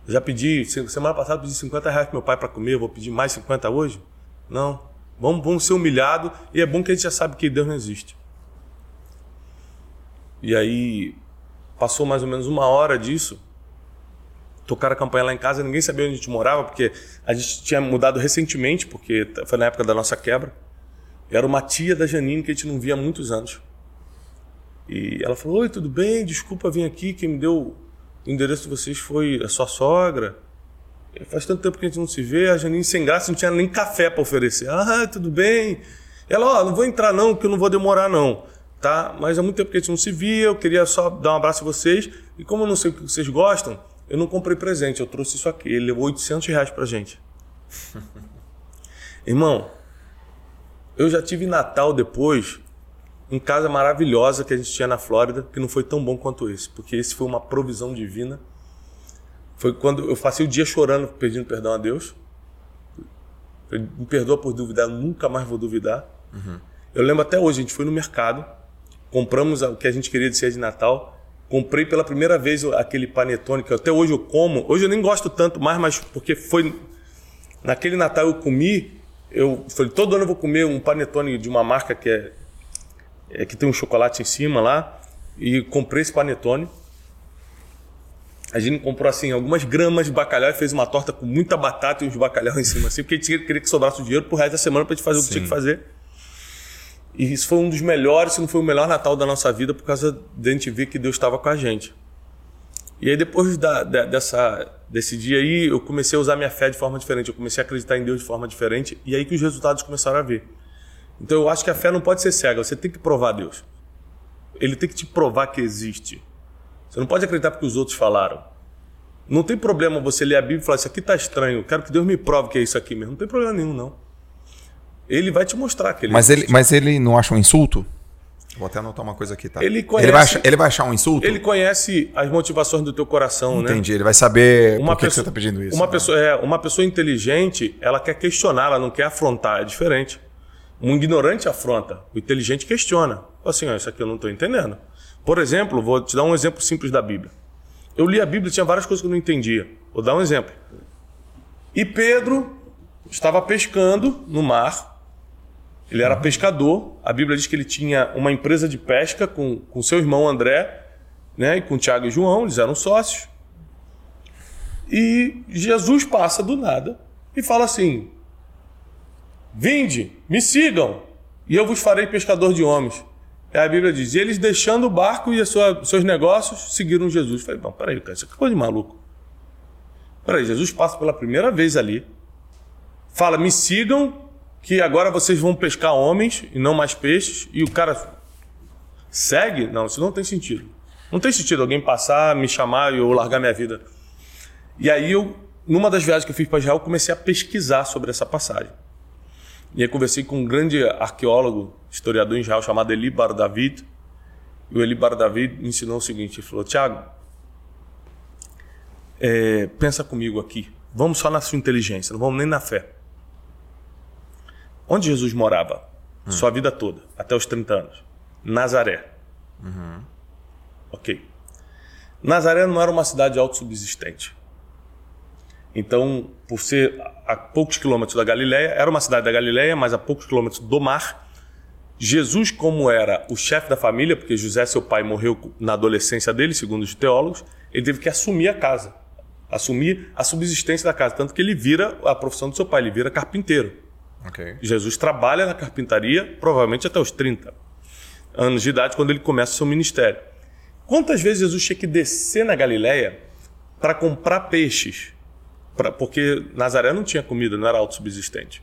Eu já pedi, semana passada pedi 50 reais pro meu pai para comer, vou pedir mais 50 hoje? Não. Vamos, vamos ser humilhados e é bom que a gente já sabe que Deus não existe. E aí, passou mais ou menos uma hora disso. Tocaram a campanha lá em casa, ninguém sabia onde a gente morava, porque a gente tinha mudado recentemente, porque foi na época da nossa quebra. Era uma tia da Janine que a gente não via há muitos anos. E ela falou: Oi, tudo bem? Desculpa vir aqui. Quem me deu o endereço de vocês foi a sua sogra. Faz tanto tempo que a gente não se vê. A Janine, sem graça, não tinha nem café para oferecer. Ah, tudo bem. Ela, ó, oh, não vou entrar não, que eu não vou demorar não. Tá? Mas há muito tempo que a gente não se via. Eu queria só dar um abraço a vocês. E como eu não sei o que vocês gostam, eu não comprei presente. Eu trouxe isso aqui. Ele levou 800 reais pra gente. [LAUGHS] Irmão, eu já tive Natal depois em casa maravilhosa que a gente tinha na Flórida, que não foi tão bom quanto esse, porque esse foi uma provisão divina. Foi quando eu passei o dia chorando, pedindo perdão a Deus. Me perdoa por duvidar, nunca mais vou duvidar. Uhum. Eu lembro até hoje, a gente foi no mercado, compramos o que a gente queria de ser de Natal. Comprei pela primeira vez aquele panetone que até hoje eu como. Hoje eu nem gosto tanto mais, mas porque foi naquele Natal eu comi. Eu falei, todo ano eu vou comer um panetone de uma marca que é é, que tem um chocolate em cima lá. E comprei esse panetone. A gente comprou assim algumas gramas de bacalhau e fez uma torta com muita batata e uns bacalhau [LAUGHS] em cima, assim, porque a gente queria que sobrasse o dinheiro pro resto da semana pra gente fazer o que tinha que fazer. E isso foi um dos melhores, se não foi o melhor Natal da nossa vida, por causa de a gente ver que Deus estava com a gente. E aí, depois da, da, dessa, Desse dia aí, eu comecei a usar minha fé de forma diferente. Eu comecei a acreditar em Deus de forma diferente. E aí que os resultados começaram a vir. Então eu acho que a fé não pode ser cega. Você tem que provar Deus. Ele tem que te provar que existe. Você não pode acreditar porque os outros falaram. Não tem problema você ler a Bíblia e falar: Isso aqui está estranho. Quero que Deus me prove que é isso aqui mesmo. Não tem problema nenhum, não. Ele vai te mostrar que ele mas ele Mas ele não acha um insulto? Vou até anotar uma coisa aqui, tá? Ele, conhece, ele, vai, achar, ele vai achar um insulto? Ele conhece as motivações do teu coração, Entendi. né? Entendi. Ele vai saber uma por que, pessoa, que você está pedindo isso. Uma, né? pessoa, é, uma pessoa inteligente, ela quer questionar, ela não quer afrontar. É diferente. Um ignorante afronta. O inteligente questiona. Assim, ó, isso aqui eu não estou entendendo. Por exemplo, vou te dar um exemplo simples da Bíblia. Eu li a Bíblia e tinha várias coisas que eu não entendia. Vou dar um exemplo. E Pedro estava pescando no mar ele era pescador. A Bíblia diz que ele tinha uma empresa de pesca com, com seu irmão André, né? E com Tiago e João, eles eram sócios. E Jesus passa do nada e fala assim: Vinde, me sigam, e eu vos farei pescador de homens. E a Bíblia diz: eles deixando o barco e sua, seus negócios seguiram Jesus. Falei: não, peraí, cara, isso é coisa de maluco. Peraí, Jesus passa pela primeira vez ali, fala: me sigam que agora vocês vão pescar homens e não mais peixes, e o cara segue? Não, isso não tem sentido. Não tem sentido alguém passar, me chamar e eu largar minha vida. E aí eu, numa das viagens que eu fiz para Israel, comecei a pesquisar sobre essa passagem. E aí conversei com um grande arqueólogo, historiador em Israel, chamado Eli Bar David. E o Eli Bar David me ensinou o seguinte, ele falou, Tiago, é, pensa comigo aqui, vamos só na sua inteligência, não vamos nem na fé. Onde Jesus morava? Sua vida toda, até os 30 anos. Nazaré. Uhum. Ok. Nazaré não era uma cidade autossubsistente. Então, por ser a poucos quilômetros da Galileia, era uma cidade da Galileia, mas a poucos quilômetros do mar. Jesus, como era o chefe da família, porque José, seu pai, morreu na adolescência dele, segundo os teólogos, ele teve que assumir a casa, assumir a subsistência da casa, tanto que ele vira a profissão do seu pai, ele vira carpinteiro. Okay. Jesus trabalha na carpintaria provavelmente até os 30 anos de idade, quando ele começa o seu ministério. Quantas vezes Jesus tinha que descer na Galileia para comprar peixes? Pra, porque Nazaré não tinha comida, não era autossubsistente.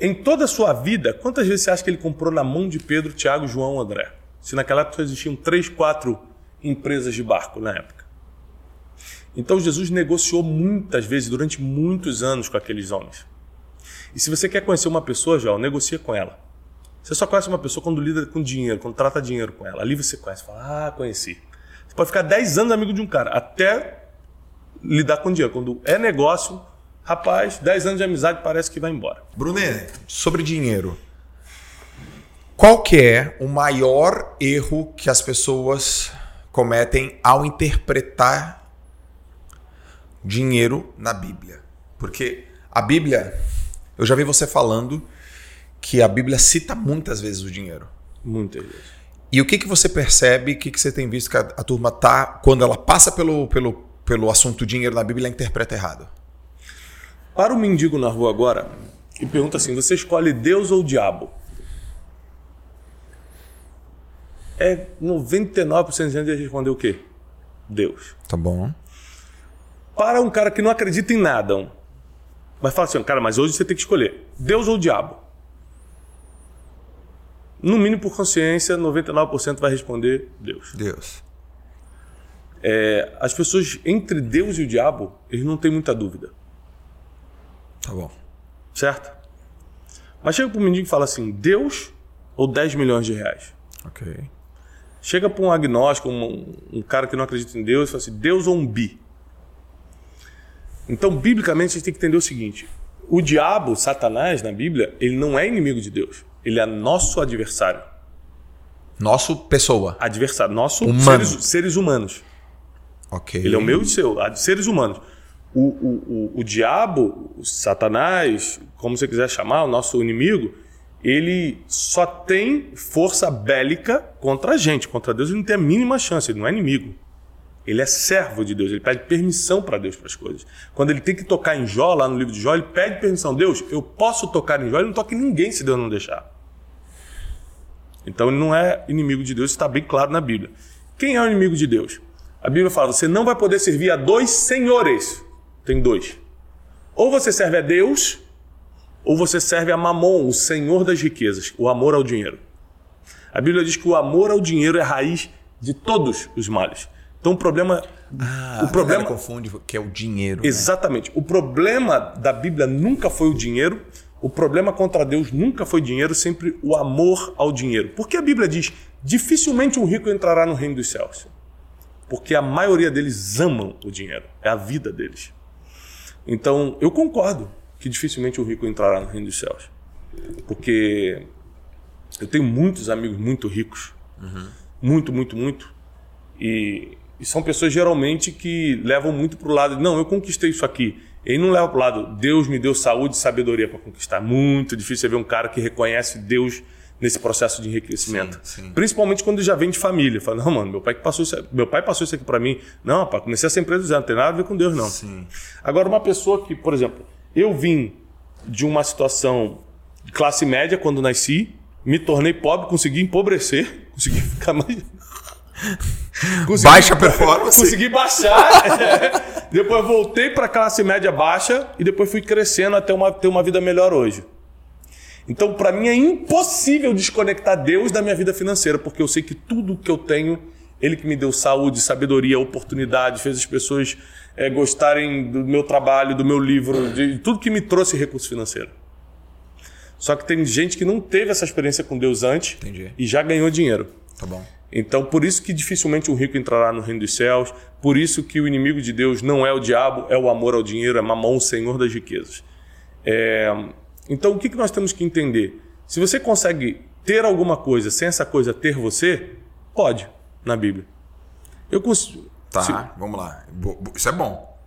Em toda a sua vida, quantas vezes você acha que ele comprou na mão de Pedro, Tiago, João, André? Se naquela época existiam três, quatro empresas de barco na época. Então Jesus negociou muitas vezes, durante muitos anos, com aqueles homens. E se você quer conhecer uma pessoa, já negocia com ela. Você só conhece uma pessoa quando lida com dinheiro, quando trata dinheiro com ela. Ali você conhece, fala, ah, conheci. Você pode ficar 10 anos amigo de um cara, até lidar com dinheiro. Quando é negócio, rapaz, 10 anos de amizade parece que vai embora. Brunet, sobre dinheiro. Qual que é o maior erro que as pessoas cometem ao interpretar dinheiro na Bíblia? Porque a Bíblia eu já vi você falando que a Bíblia cita muitas vezes o dinheiro. Muitas vezes. E o que, que você percebe, o que, que você tem visto que a, a turma tá, quando ela passa pelo, pelo, pelo assunto dinheiro na Bíblia, ela interpreta errado? Para o mendigo na rua agora e pergunta assim: você escolhe Deus ou o diabo? É 99% de gente responder o quê? Deus. Tá bom. Para um cara que não acredita em nada, Vai falar assim, cara, mas hoje você tem que escolher Deus ou o diabo. No mínimo por consciência, 99% vai responder Deus. Deus. É, as pessoas entre Deus e o diabo, eles não têm muita dúvida. Tá bom. Certo? Mas chega para um mendigo e fala assim: Deus ou 10 milhões de reais? Ok. Chega para um agnóstico, um, um, cara que não acredita em Deus, e fala assim: Deus ou um bi? Então, biblicamente, a gente tem que entender o seguinte: o diabo, Satanás, na Bíblia, ele não é inimigo de Deus. Ele é nosso adversário. Nosso pessoa. Adversário. Nosso Humano. seres, seres humanos. Ok. Ele é o meu e o seu, seres humanos. O, o, o, o diabo, o Satanás, como você quiser chamar, o nosso inimigo, ele só tem força bélica contra a gente. Contra Deus ele não tem a mínima chance, ele não é inimigo. Ele é servo de Deus, ele pede permissão para Deus para as coisas. Quando ele tem que tocar em Jó, lá no livro de Jó, ele pede permissão. Deus, eu posso tocar em Jó, ele não toca em ninguém se Deus não deixar. Então ele não é inimigo de Deus, está bem claro na Bíblia. Quem é o inimigo de Deus? A Bíblia fala: você não vai poder servir a dois senhores. Tem dois. Ou você serve a Deus, ou você serve a Mamon, o senhor das riquezas, o amor ao dinheiro. A Bíblia diz que o amor ao dinheiro é a raiz de todos os males. Então o problema. Ah, o problema confunde que é o dinheiro. Né? Exatamente. Né? O problema da Bíblia nunca foi o dinheiro. O problema contra Deus nunca foi dinheiro, sempre o amor ao dinheiro. Porque a Bíblia diz: dificilmente um rico entrará no reino dos céus. Porque a maioria deles amam o dinheiro, é a vida deles. Então, eu concordo que dificilmente um rico entrará no reino dos céus. Porque eu tenho muitos amigos muito ricos. Uhum. Muito, muito, muito. E, e, são pessoas geralmente que levam muito para o lado, não, eu conquistei isso aqui. Ele não leva para o lado, Deus me deu saúde e sabedoria para conquistar. Muito difícil você ver um cara que reconhece Deus nesse processo de enriquecimento. Sim, sim. Principalmente quando já vem de família. Fala, não, mano, meu pai, que passou isso, meu pai passou isso aqui para mim. Não, rapaz, comecei a ser empresa não tem nada a ver com Deus, não. Sim. Agora, uma pessoa que, por exemplo, eu vim de uma situação de classe média quando nasci, me tornei pobre, consegui empobrecer, [LAUGHS] consegui ficar mais. Consegui, Baixa [LAUGHS] performance. Consegui baixar. é, depois voltei para classe média baixa e depois fui crescendo até uma, ter uma vida melhor hoje. Então, para mim é impossível desconectar Deus da minha vida financeira, porque eu sei que tudo que eu tenho, Ele que me deu saúde, sabedoria, oportunidade, fez as pessoas é, gostarem do meu trabalho, do meu livro, de tudo que me trouxe recurso financeiro. Só que tem gente que não teve essa experiência com Deus antes Entendi. e já ganhou dinheiro. Tá bom. Então, por isso que dificilmente um rico entrará no reino dos céus, por isso que o inimigo de Deus não é o diabo, é o amor ao dinheiro, é mamão, o senhor das riquezas. É, então, o que nós temos que entender? Se você consegue ter alguma coisa sem essa coisa ter você, pode, na Bíblia. Eu consigo. Tá, se... vamos lá. Isso é bom.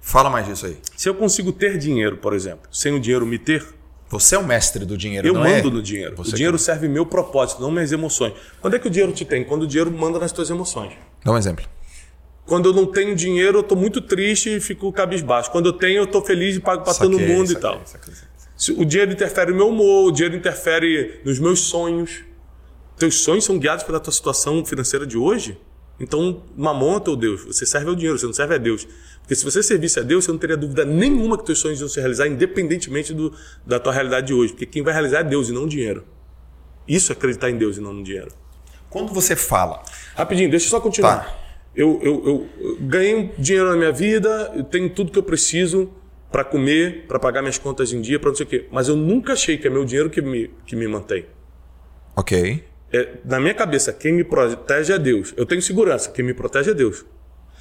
Fala mais disso aí. Se eu consigo ter dinheiro, por exemplo, sem o dinheiro me ter. Você é o mestre do dinheiro, Eu não mando é? no dinheiro. Você o dinheiro quer. serve meu propósito, não minhas emoções. Quando é que o dinheiro te tem? Quando o dinheiro manda nas tuas emoções. Dá um exemplo. Quando eu não tenho dinheiro, eu estou muito triste e fico cabisbaixo. Quando eu tenho, eu estou feliz e pago para todo mundo saquei, e tal. Saquei, saquei. O dinheiro interfere no meu humor, o dinheiro interfere nos meus sonhos. Teus sonhos são guiados pela tua situação financeira de hoje? Então, mamão é teu Deus. Você serve ao dinheiro, você não serve a Deus. Porque se você servisse a Deus, você não teria dúvida nenhuma que teus sonhos iam se realizar, independentemente do, da tua realidade de hoje. Porque quem vai realizar é Deus e não o dinheiro. Isso é acreditar em Deus e não no dinheiro. Quando você fala. Rapidinho, deixa eu só continuar. Tá. Eu, eu, eu, eu ganhei dinheiro na minha vida, eu tenho tudo que eu preciso para comer, para pagar minhas contas em dia, para não sei o quê. Mas eu nunca achei que é meu dinheiro que me, que me mantém. Ok. É, na minha cabeça, quem me protege é Deus. Eu tenho segurança, quem me protege é Deus.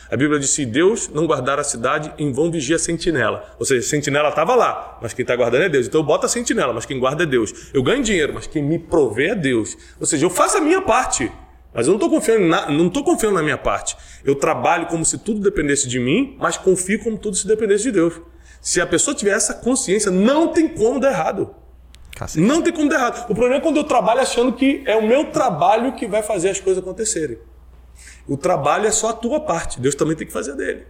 A Bíblia diz: se Deus não guardar a cidade, em vão vigia a sentinela. Ou seja, a sentinela estava lá, mas quem está guardando é Deus. Então eu boto a sentinela, mas quem guarda é Deus. Eu ganho dinheiro, mas quem me provê é Deus. Ou seja, eu faço a minha parte. Mas eu não estou confiando, na, não confiando na minha parte. Eu trabalho como se tudo dependesse de mim, mas confio como tudo se dependesse de Deus. Se a pessoa tiver essa consciência, não tem como dar errado. Cacete. Não tem como dar errado. O problema é quando eu trabalho achando que é o meu trabalho que vai fazer as coisas acontecerem. O trabalho é só a tua parte. Deus também tem que fazer a dele.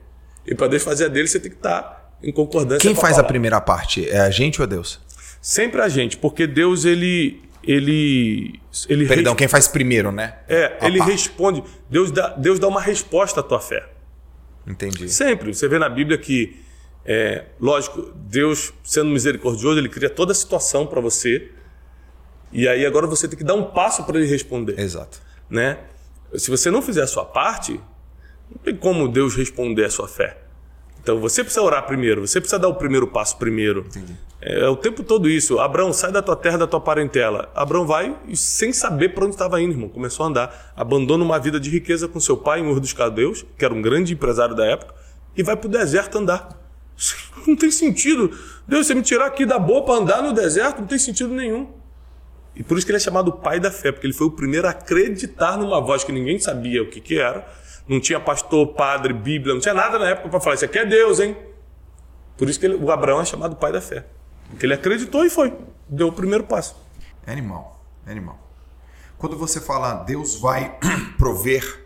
E para Deus fazer a dele, você tem que estar em concordância. Quem faz a, a primeira parte? É a gente ou é Deus? Sempre a gente, porque Deus ele ele ele Perdão, quem faz primeiro, né? É, a ele parte. responde. Deus dá, Deus dá uma resposta à tua fé. Entendi. Sempre. Você vê na Bíblia que é, lógico, Deus, sendo misericordioso, ele cria toda a situação para você. E aí agora você tem que dar um passo para ele responder. Exato. Né? Se você não fizer a sua parte, não tem como Deus responder a sua fé. Então você precisa orar primeiro, você precisa dar o primeiro passo primeiro. Entendi. É, é o tempo todo isso. Abraão, sai da tua terra, da tua parentela. Abraão vai sem saber para onde estava indo, irmão. Começou a andar, abandona uma vida de riqueza com seu pai em Ur dos Caldeus, que era um grande empresário da época, e vai para o deserto andar. Não tem sentido. Deus, você me tirar aqui da boa para andar no deserto, não tem sentido nenhum. E por isso que ele é chamado pai da fé, porque ele foi o primeiro a acreditar numa voz que ninguém sabia o que, que era. Não tinha pastor, padre, Bíblia, não tinha nada na época para falar, isso aqui é Deus, hein? Por isso que ele, o Abraão é chamado pai da fé. Porque ele acreditou e foi. Deu o primeiro passo. É animal, é animal. Quando você fala Deus vai [CLEARS THROAT] prover.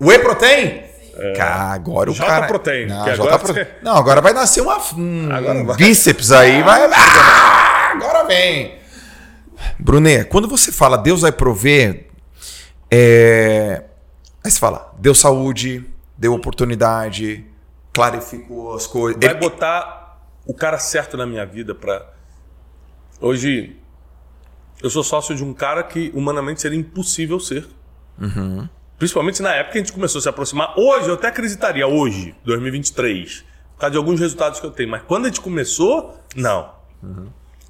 O E protein é... Cara, agora o cara... Protein, não, agora... Pro... não, agora vai nascer uma, um, agora bíceps aí, vai... [LAUGHS] Ah, agora vem. Brunet, quando você fala Deus vai prover, é... Aí você fala, deu saúde, deu oportunidade, clarificou as coisas. Vai Ele- botar o cara certo na minha vida pra. Hoje, eu sou sócio de um cara que humanamente seria impossível ser. Uhum. Principalmente na época que a gente começou a se aproximar. Hoje, eu até acreditaria, hoje, 2023, por causa de alguns resultados que eu tenho. Mas quando a gente começou, não.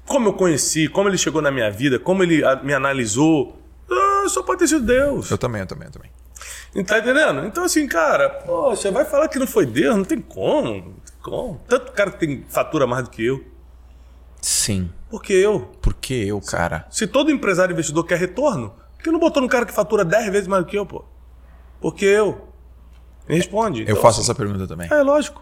Como eu conheci, como ele chegou na minha vida, como ele me analisou. Ah, só pode ter sido Deus. Eu também, eu também, eu também. Tá entendendo? Então, assim, cara, poxa, vai falar que não foi Deus, não tem como. Não tem como. Tanto cara que tem fatura mais do que eu. Sim. Por que eu? Por que eu, cara? Se todo empresário investidor quer retorno, por que não botou num cara que fatura 10 vezes mais do que eu, pô? Por que eu? Me responde. Eu Então, faço essa pergunta também. É, lógico.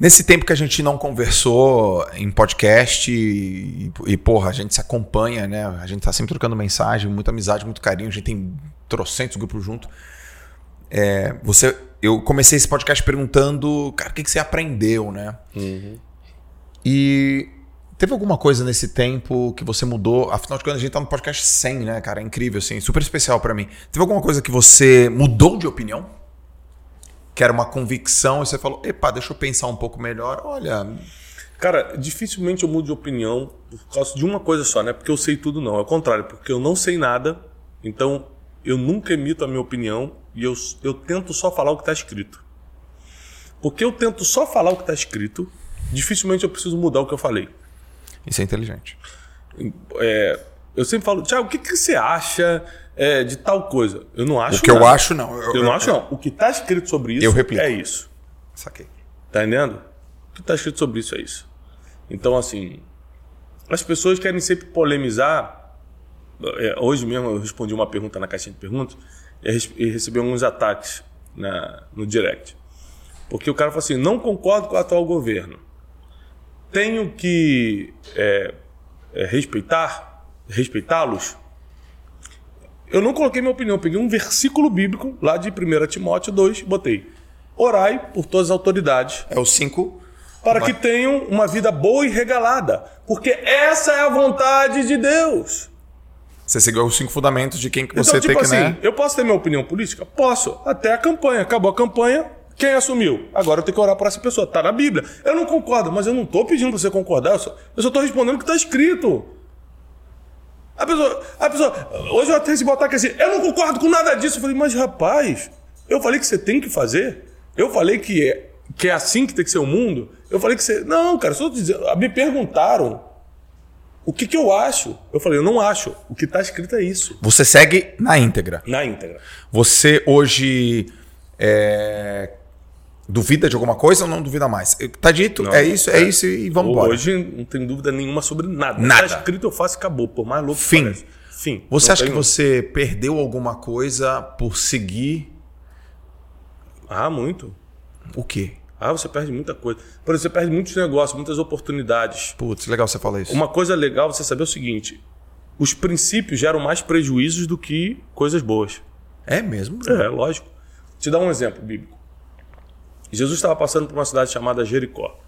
Nesse tempo que a gente não conversou em podcast e, e, porra, a gente se acompanha, né? A gente tá sempre trocando mensagem, muita amizade, muito carinho, a gente tem trocentos grupos junto. É, você, eu comecei esse podcast perguntando, cara, o que, que você aprendeu, né? E teve alguma coisa nesse tempo que você mudou? Afinal de contas, a gente tá no podcast 100, né, cara? É incrível, assim, super especial pra mim. Teve alguma coisa que você mudou de opinião? Que era uma convicção e você falou, epa, deixa eu pensar um pouco melhor. Olha, Cara, dificilmente eu mudo de opinião por causa de uma coisa só, né? Porque eu sei tudo, não. É o contrário, porque eu não sei nada, então eu nunca emito a minha opinião e eu, eu tento só falar o que está escrito. Porque eu tento só falar o que está escrito, dificilmente eu preciso mudar o que eu falei. isso é inteligente. É, eu sempre falo, Tiago, o que, que você acha é, de tal coisa? Eu não acho O que eu acho, não. Eu não acho, não. O que está escrito sobre isso Eu replico. é isso. Saquei. Tá entendendo? O que tá escrito sobre isso é isso. Então, assim, as pessoas querem sempre polemizar. É, Hoje mesmo eu respondi uma pergunta na caixinha de perguntas e e recebi alguns ataques na, no direct. Porque o cara falou assim: não concordo com o atual governo. Tenho que é, é, respeitar, respeitá-los. Eu não coloquei minha opinião, peguei um versículo bíblico lá de 1 Timóteo 2 e botei: Orai por todas as autoridades É o 5. para que tenham uma vida boa e regalada, porque essa é a vontade de Deus. Você seguiu os cinco fundamentos de quem que você então, tipo tem que, assim, né? eu posso ter minha opinião política? Posso. Até a campanha. Acabou a campanha, quem assumiu? Agora eu tenho que orar por essa pessoa. Tá na Bíblia. Eu não concordo, mas eu não tô pedindo pra você concordar. Eu só, tô respondendo o que tá escrito. A pessoa, a pessoa. Hoje eu até recebi um ataque assim, eu não concordo com nada disso. Eu falei, mas rapaz, eu falei que você tem que fazer. Eu falei que é, que é assim que tem que ser o mundo. Eu falei que você. Não, cara, só dizendo. Me perguntaram o que, que eu acho. Eu falei, eu não acho. O que tá escrito é isso. Você segue na íntegra. Na íntegra. Você hoje é, duvida de alguma coisa ou não duvida mais? Tá dito, Não, é isso, é, é. isso e vamos embora. Hoje não tem dúvida nenhuma sobre nada. Nada. Tá escrito, eu faço e acabou. Por mais louco Fim. pareça. Fim. Você acha que você perdeu alguma coisa por seguir Ah, muito. o quê? Ah, você perde muita coisa. Por exemplo, você perde muitos negócios, muitas oportunidades. Putz, legal você falar isso. Uma coisa legal você saber é o seguinte: os princípios geram mais prejuízos do que coisas boas. É mesmo? Bruno? É, lógico. Te dar um exemplo bíblico. Jesus estava passando por uma cidade chamada Jericó.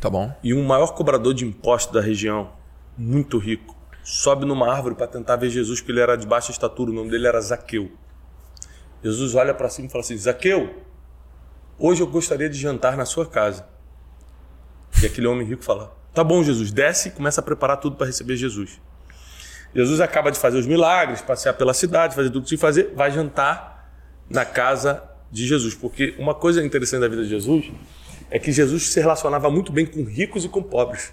Tá bom. E um maior cobrador de impostos da região, muito rico, sobe numa árvore para tentar ver Jesus, porque ele era de baixa estatura, o nome dele era Zaqueu. Jesus olha para cima e fala assim: Zaqueu, hoje eu gostaria de jantar na sua casa. E aquele homem rico fala: Tá bom, Jesus, desce e começa a preparar tudo para receber Jesus. Jesus acaba de fazer os milagres, passear pela cidade, fazer tudo que que fazer, vai jantar na casa de Jesus. Porque uma coisa interessante da vida de Jesus é que Jesus se relacionava muito bem com ricos e com pobres.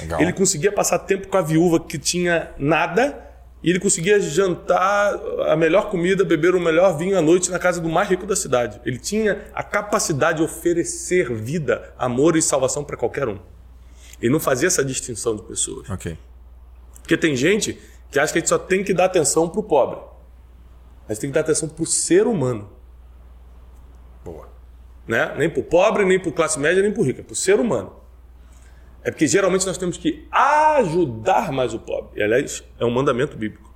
Legal. Ele conseguia passar tempo com a viúva que tinha nada e ele conseguia jantar a melhor comida, beber o melhor vinho à noite na casa do mais rico da cidade. Ele tinha a capacidade de oferecer vida, amor e salvação para qualquer um. Ele não fazia essa distinção de pessoas. Porque tem gente que acha que a gente só tem que dar atenção para o pobre. Mas tem que dar atenção para o ser humano. Né? Nem para o pobre, nem para classe média, nem para o rico. É para o ser humano. É porque geralmente nós temos que ajudar mais o pobre. E, aliás, é um mandamento bíblico.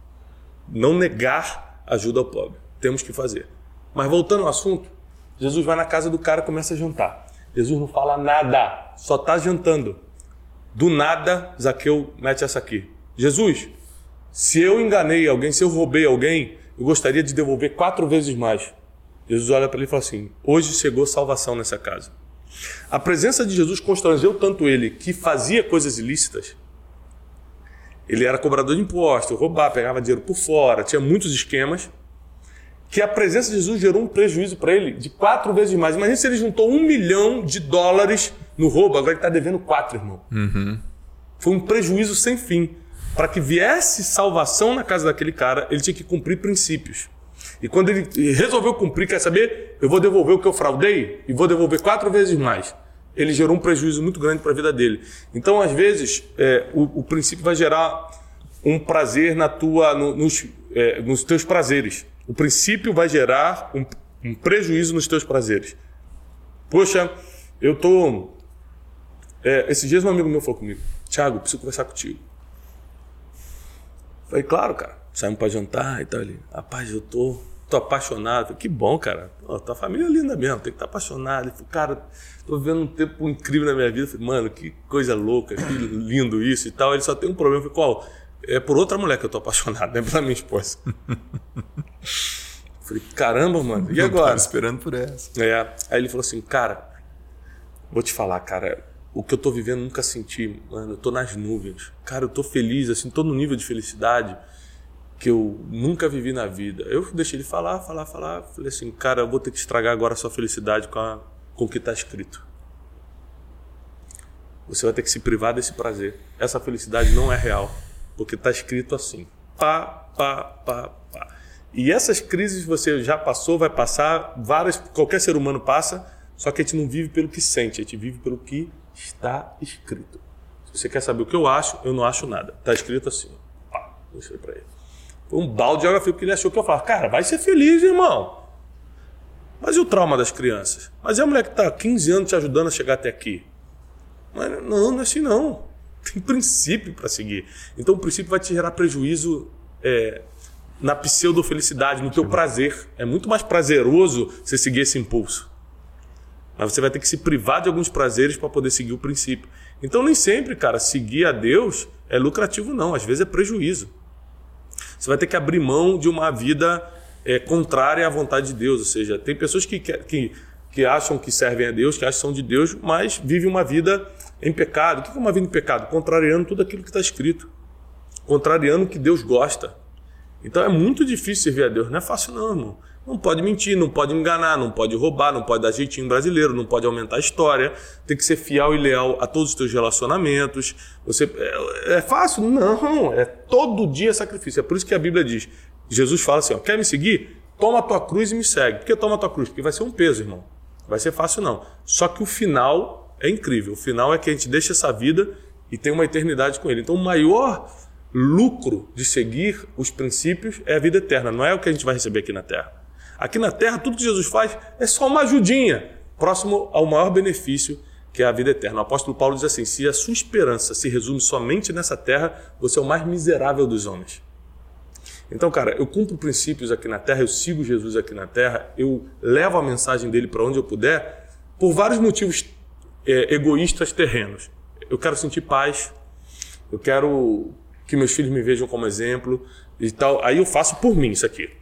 Não negar ajuda ao pobre. Temos que fazer. Mas voltando ao assunto, Jesus vai na casa do cara e começa a jantar. Jesus não fala nada, só está jantando. Do nada, Zaqueu mete essa aqui. Jesus, Se eu enganei alguém, se eu roubei alguém, eu gostaria de devolver quatro vezes mais. Jesus olha para ele e fala assim: Hoje chegou salvação nessa casa. A presença de Jesus constrangeu tanto ele que fazia coisas ilícitas. Ele era cobrador de impostos, roubava, pegava dinheiro por fora, tinha muitos esquemas. Que a presença de Jesus gerou um prejuízo para ele de quatro vezes mais. Imagina se ele juntou um milhão de dólares no roubo, agora ele está devendo quatro, irmão. Uhum. Foi um prejuízo sem fim. Para que viesse salvação na casa daquele cara, ele tinha que cumprir princípios. E quando ele resolveu cumprir, quer saber? Eu vou devolver o que eu fraudei e vou devolver quatro vezes mais. Ele gerou um prejuízo muito grande para a vida dele. Então, às vezes, é, o, o, princípio vai gerar um prazer na tua, no, nos, é, nos teus prazeres. O princípio vai gerar um, um prejuízo nos teus prazeres. Poxa, eu tô. É, esses dias um amigo meu falou comigo, Tiago, preciso conversar contigo. Falei, claro, cara. Saímos para jantar e tal. Ele, rapaz, eu tô tô apaixonado. Que bom, cara. Oh, tua família é linda mesmo, tem que estar tá apaixonado. Ele falou, cara, tô vivendo um tempo incrível na minha vida. Eu falei, mano, que coisa louca, que lindo isso e tal. Ele só tem um problema. Eu falei, qual? É por outra mulher que eu tô apaixonado, não [LAUGHS] é pela minha esposa. Eu falei, caramba, mano, e agora? Tava esperando por essa. É. Aí ele falou assim, cara, vou te falar, cara, o que eu tô vivendo nunca senti, mano, eu tô nas nuvens. Cara, eu tô feliz, assim, tô no nível de felicidade que eu nunca vivi na vida. Eu deixei ele falar, falar, falar. Falei assim, cara, eu vou ter que estragar agora a sua felicidade com, a, com o que está escrito. Você vai ter que se privar desse prazer. Essa felicidade não é real, porque está escrito assim. Pá, pá, pá, pá. E essas crises você já passou, vai passar, várias, qualquer ser humano passa, só que a gente não vive pelo que sente, a gente vive pelo que está escrito. Se você quer saber o que eu acho, eu não acho nada. Está escrito assim. Pá, mostrei para ele. Um balde de água fria, porque ele achou que eu falava, cara, vai ser feliz, irmão. Mas e o trauma das crianças? Mas e a mulher que está 15 anos te ajudando a chegar até aqui? Mas não, não é assim não. [LAUGHS] Tem princípio para seguir. Então o princípio vai te gerar prejuízo é, na pseudo-felicidade, no teu prazer. É muito mais prazeroso você seguir esse impulso. Mas você vai ter que se privar de alguns prazeres para poder seguir o princípio. Então nem sempre, cara, seguir a Deus é lucrativo, não. Às vezes é prejuízo. Você vai ter que abrir mão de uma vida é, contrária à vontade de Deus. Ou seja, tem pessoas que, que, que acham que servem a Deus, que acham que são de Deus, mas vivem uma vida em pecado. O que é uma vida em pecado? Contrariando tudo aquilo que está escrito. Contrariando o que Deus gosta. Então é muito difícil servir a Deus. Não é fácil, não, irmão. Não pode mentir, não pode enganar, não pode roubar, não pode dar jeitinho brasileiro, não pode aumentar a história, tem que ser fiel e leal a todos os teus relacionamentos. Você é, é fácil? Não, é todo dia sacrifício. É por isso que a Bíblia diz. Jesus fala assim: ó, quer me seguir? Toma a tua cruz e me segue. Por que toma a tua cruz? Porque vai ser um peso, irmão. Vai ser fácil, não. Só que o final é incrível. O final é que a gente deixa essa vida e tem uma eternidade com ele. Então, o maior lucro de seguir os princípios é a vida eterna, não é o que a gente vai receber aqui na terra. Aqui na terra, tudo que Jesus faz é só uma ajudinha, próximo ao maior benefício que é a vida eterna. O apóstolo Paulo diz assim: se a sua esperança se resume somente nessa terra, você é o mais miserável dos homens. Então, cara, eu cumpro princípios aqui na terra, eu sigo Jesus aqui na terra, eu levo a mensagem dele para onde eu puder, por vários motivos é, egoístas terrenos. Eu quero sentir paz, eu quero que meus filhos me vejam como exemplo e tal. Aí eu faço por mim isso aqui.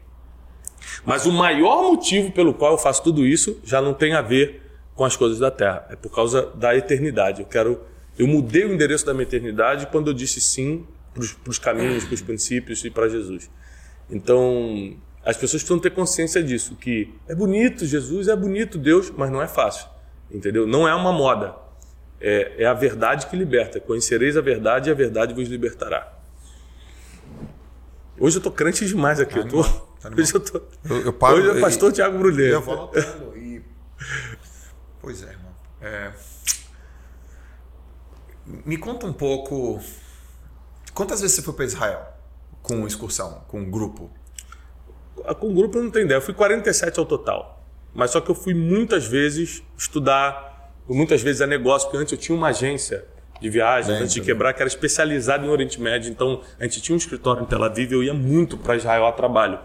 Mas o maior motivo pelo qual eu faço tudo isso já não tem a ver com as coisas da terra, é por causa da eternidade. Eu quero, eu mudei o endereço da minha eternidade quando eu disse sim para os caminhos, para os princípios e para Jesus. Então, as pessoas precisam ter consciência disso, que é bonito Jesus, é bonito Deus, mas não é fácil, entendeu? Não é uma moda. É, é a verdade que liberta. Conhecereis a verdade e a verdade vos libertará. Hoje eu tô crente demais aqui. eu tô, hoje eu tô. Eu, eu paro, Hoje é o pastor e, Tiago Brulé. Eu vou anotando e. Pois é, irmão. É... Me conta um pouco. Quantas vezes você foi para Israel com excursão, com um grupo? Ah, com grupo eu não tenho ideia. Eu fui 47 ao total. Mas só que eu fui muitas vezes estudar, muitas vezes a negócio, porque antes eu tinha uma agência de viagem, antes de quebrar, que era especializado em Oriente Médio. Então, a gente tinha um escritório em Tel Aviv e eu ia muito para Israel a trabalho.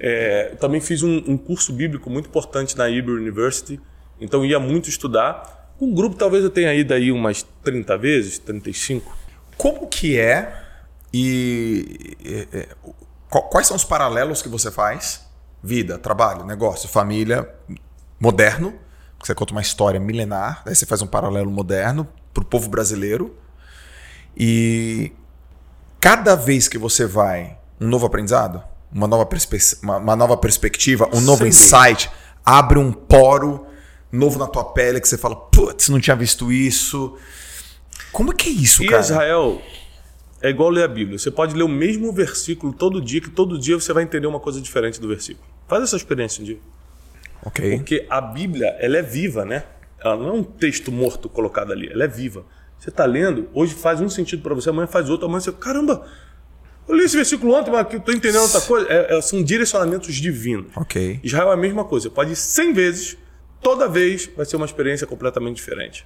É, também fiz um, um, curso bíblico muito importante na Hebrew University, então ia muito estudar. Um grupo, talvez eu tenha ido aí umas 30 vezes, 35. Como que é E, e, e quais são os paralelos que você faz? Vida, trabalho, negócio, família, moderno, você conta uma história milenar, daí você faz um paralelo moderno para o povo brasileiro. E cada vez que você vai um novo aprendizado, uma nova, uma, uma nova perspectiva, um novo Sem insight, abre um poro novo na tua pele que você fala, putz, não tinha visto isso. Como que é isso, e cara? Israel é igual ler a Bíblia. Você pode ler o mesmo versículo todo dia, que todo dia você vai entender uma coisa diferente do versículo. Faz essa experiência um dia. Ok. Porque a Bíblia, ela é viva, né? Ela não é um texto morto colocado ali, ela é viva. Você está lendo, hoje faz um sentido para você, amanhã faz outro, amanhã você. Caramba! Eu li esse versículo ontem, mas estou entendendo outra coisa. É, é, são direcionamentos divinos. Ok. Israel é a mesma coisa. Pode ir 100 vezes, toda vez vai ser uma experiência completamente diferente.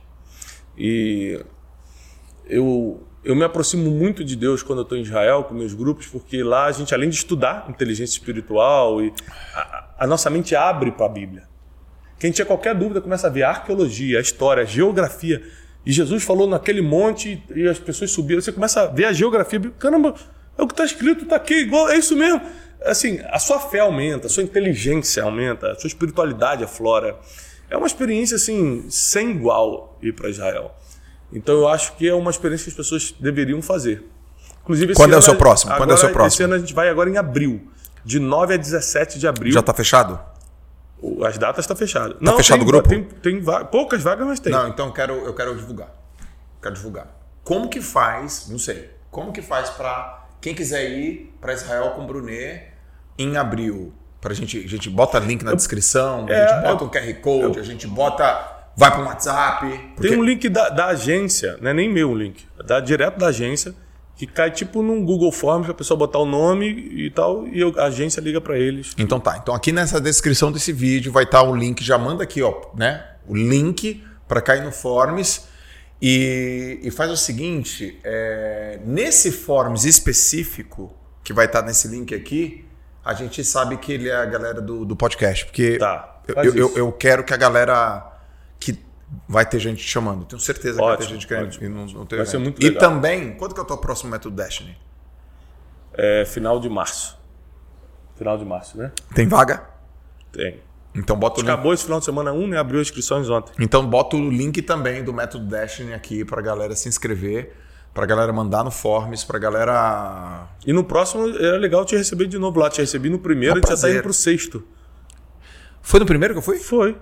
E eu, eu me aproximo muito de Deus quando eu estou em Israel com meus grupos, porque lá a gente, além de estudar inteligência espiritual, e a, a nossa mente abre para a Bíblia. Quem tinha qualquer dúvida começa a ver a arqueologia, a história, a geografia. E Jesus falou naquele monte e as pessoas subiram. Você começa a ver a geografia. Caramba, é o que está escrito, está aqui, igual, é isso mesmo. Assim, a sua fé aumenta, a sua inteligência aumenta, a sua espiritualidade aflora. É uma experiência assim sem igual ir para Israel. Então eu acho que é uma experiência que as pessoas deveriam fazer. Inclusive, Quando é o seu próximo? Agora, Quando é o seu próximo? Esse ano a gente vai agora em abril. De 9 a 17 de abril. Já está fechado? As datas estão tá fechadas. Está fechado tem, o grupo? Tem, tem poucas vagas, mas tem. Não, então eu quero, eu quero divulgar. Quero divulgar. Como que faz? Não sei. Como que faz para quem quiser ir para Israel com Brunet em abril? Pra gente, a gente bota link na descrição, é, a gente bota eu, um QR Code, eu, a gente bota vai para o WhatsApp. Porque... Tem um link da, da agência, não é nem meu link, é da, direto da agência, que cai tipo num Google Forms, a pessoa botar o nome e tal, e a agência liga para eles. Então tá. Então aqui nessa descrição desse vídeo vai estar tá o link, já manda aqui, ó, né? O link para cair no Forms. E, e faz o seguinte: é, nesse Forms específico, que vai estar tá nesse link aqui, a gente sabe que ele é a galera do, do podcast. Porque tá, eu, eu, eu quero que a galera vai ter gente chamando. Tenho certeza ótimo, que vai ter gente querendo. E não, não vai ser muito legal. E também, quando que é o teu próximo método Destiny? É final de março. Final de março, né? Tem vaga? Tem. Então bota o link. Acabou esse final de semana 1, né? Abriu inscrições ontem. Então bota o link também do método Destiny aqui pra galera se inscrever, pra galera mandar no Forms, pra galera. E no próximo era legal te receber de novo lá. Te recebi no primeiro e já tá indo pro sexto. Foi no primeiro que eu fui? Foi.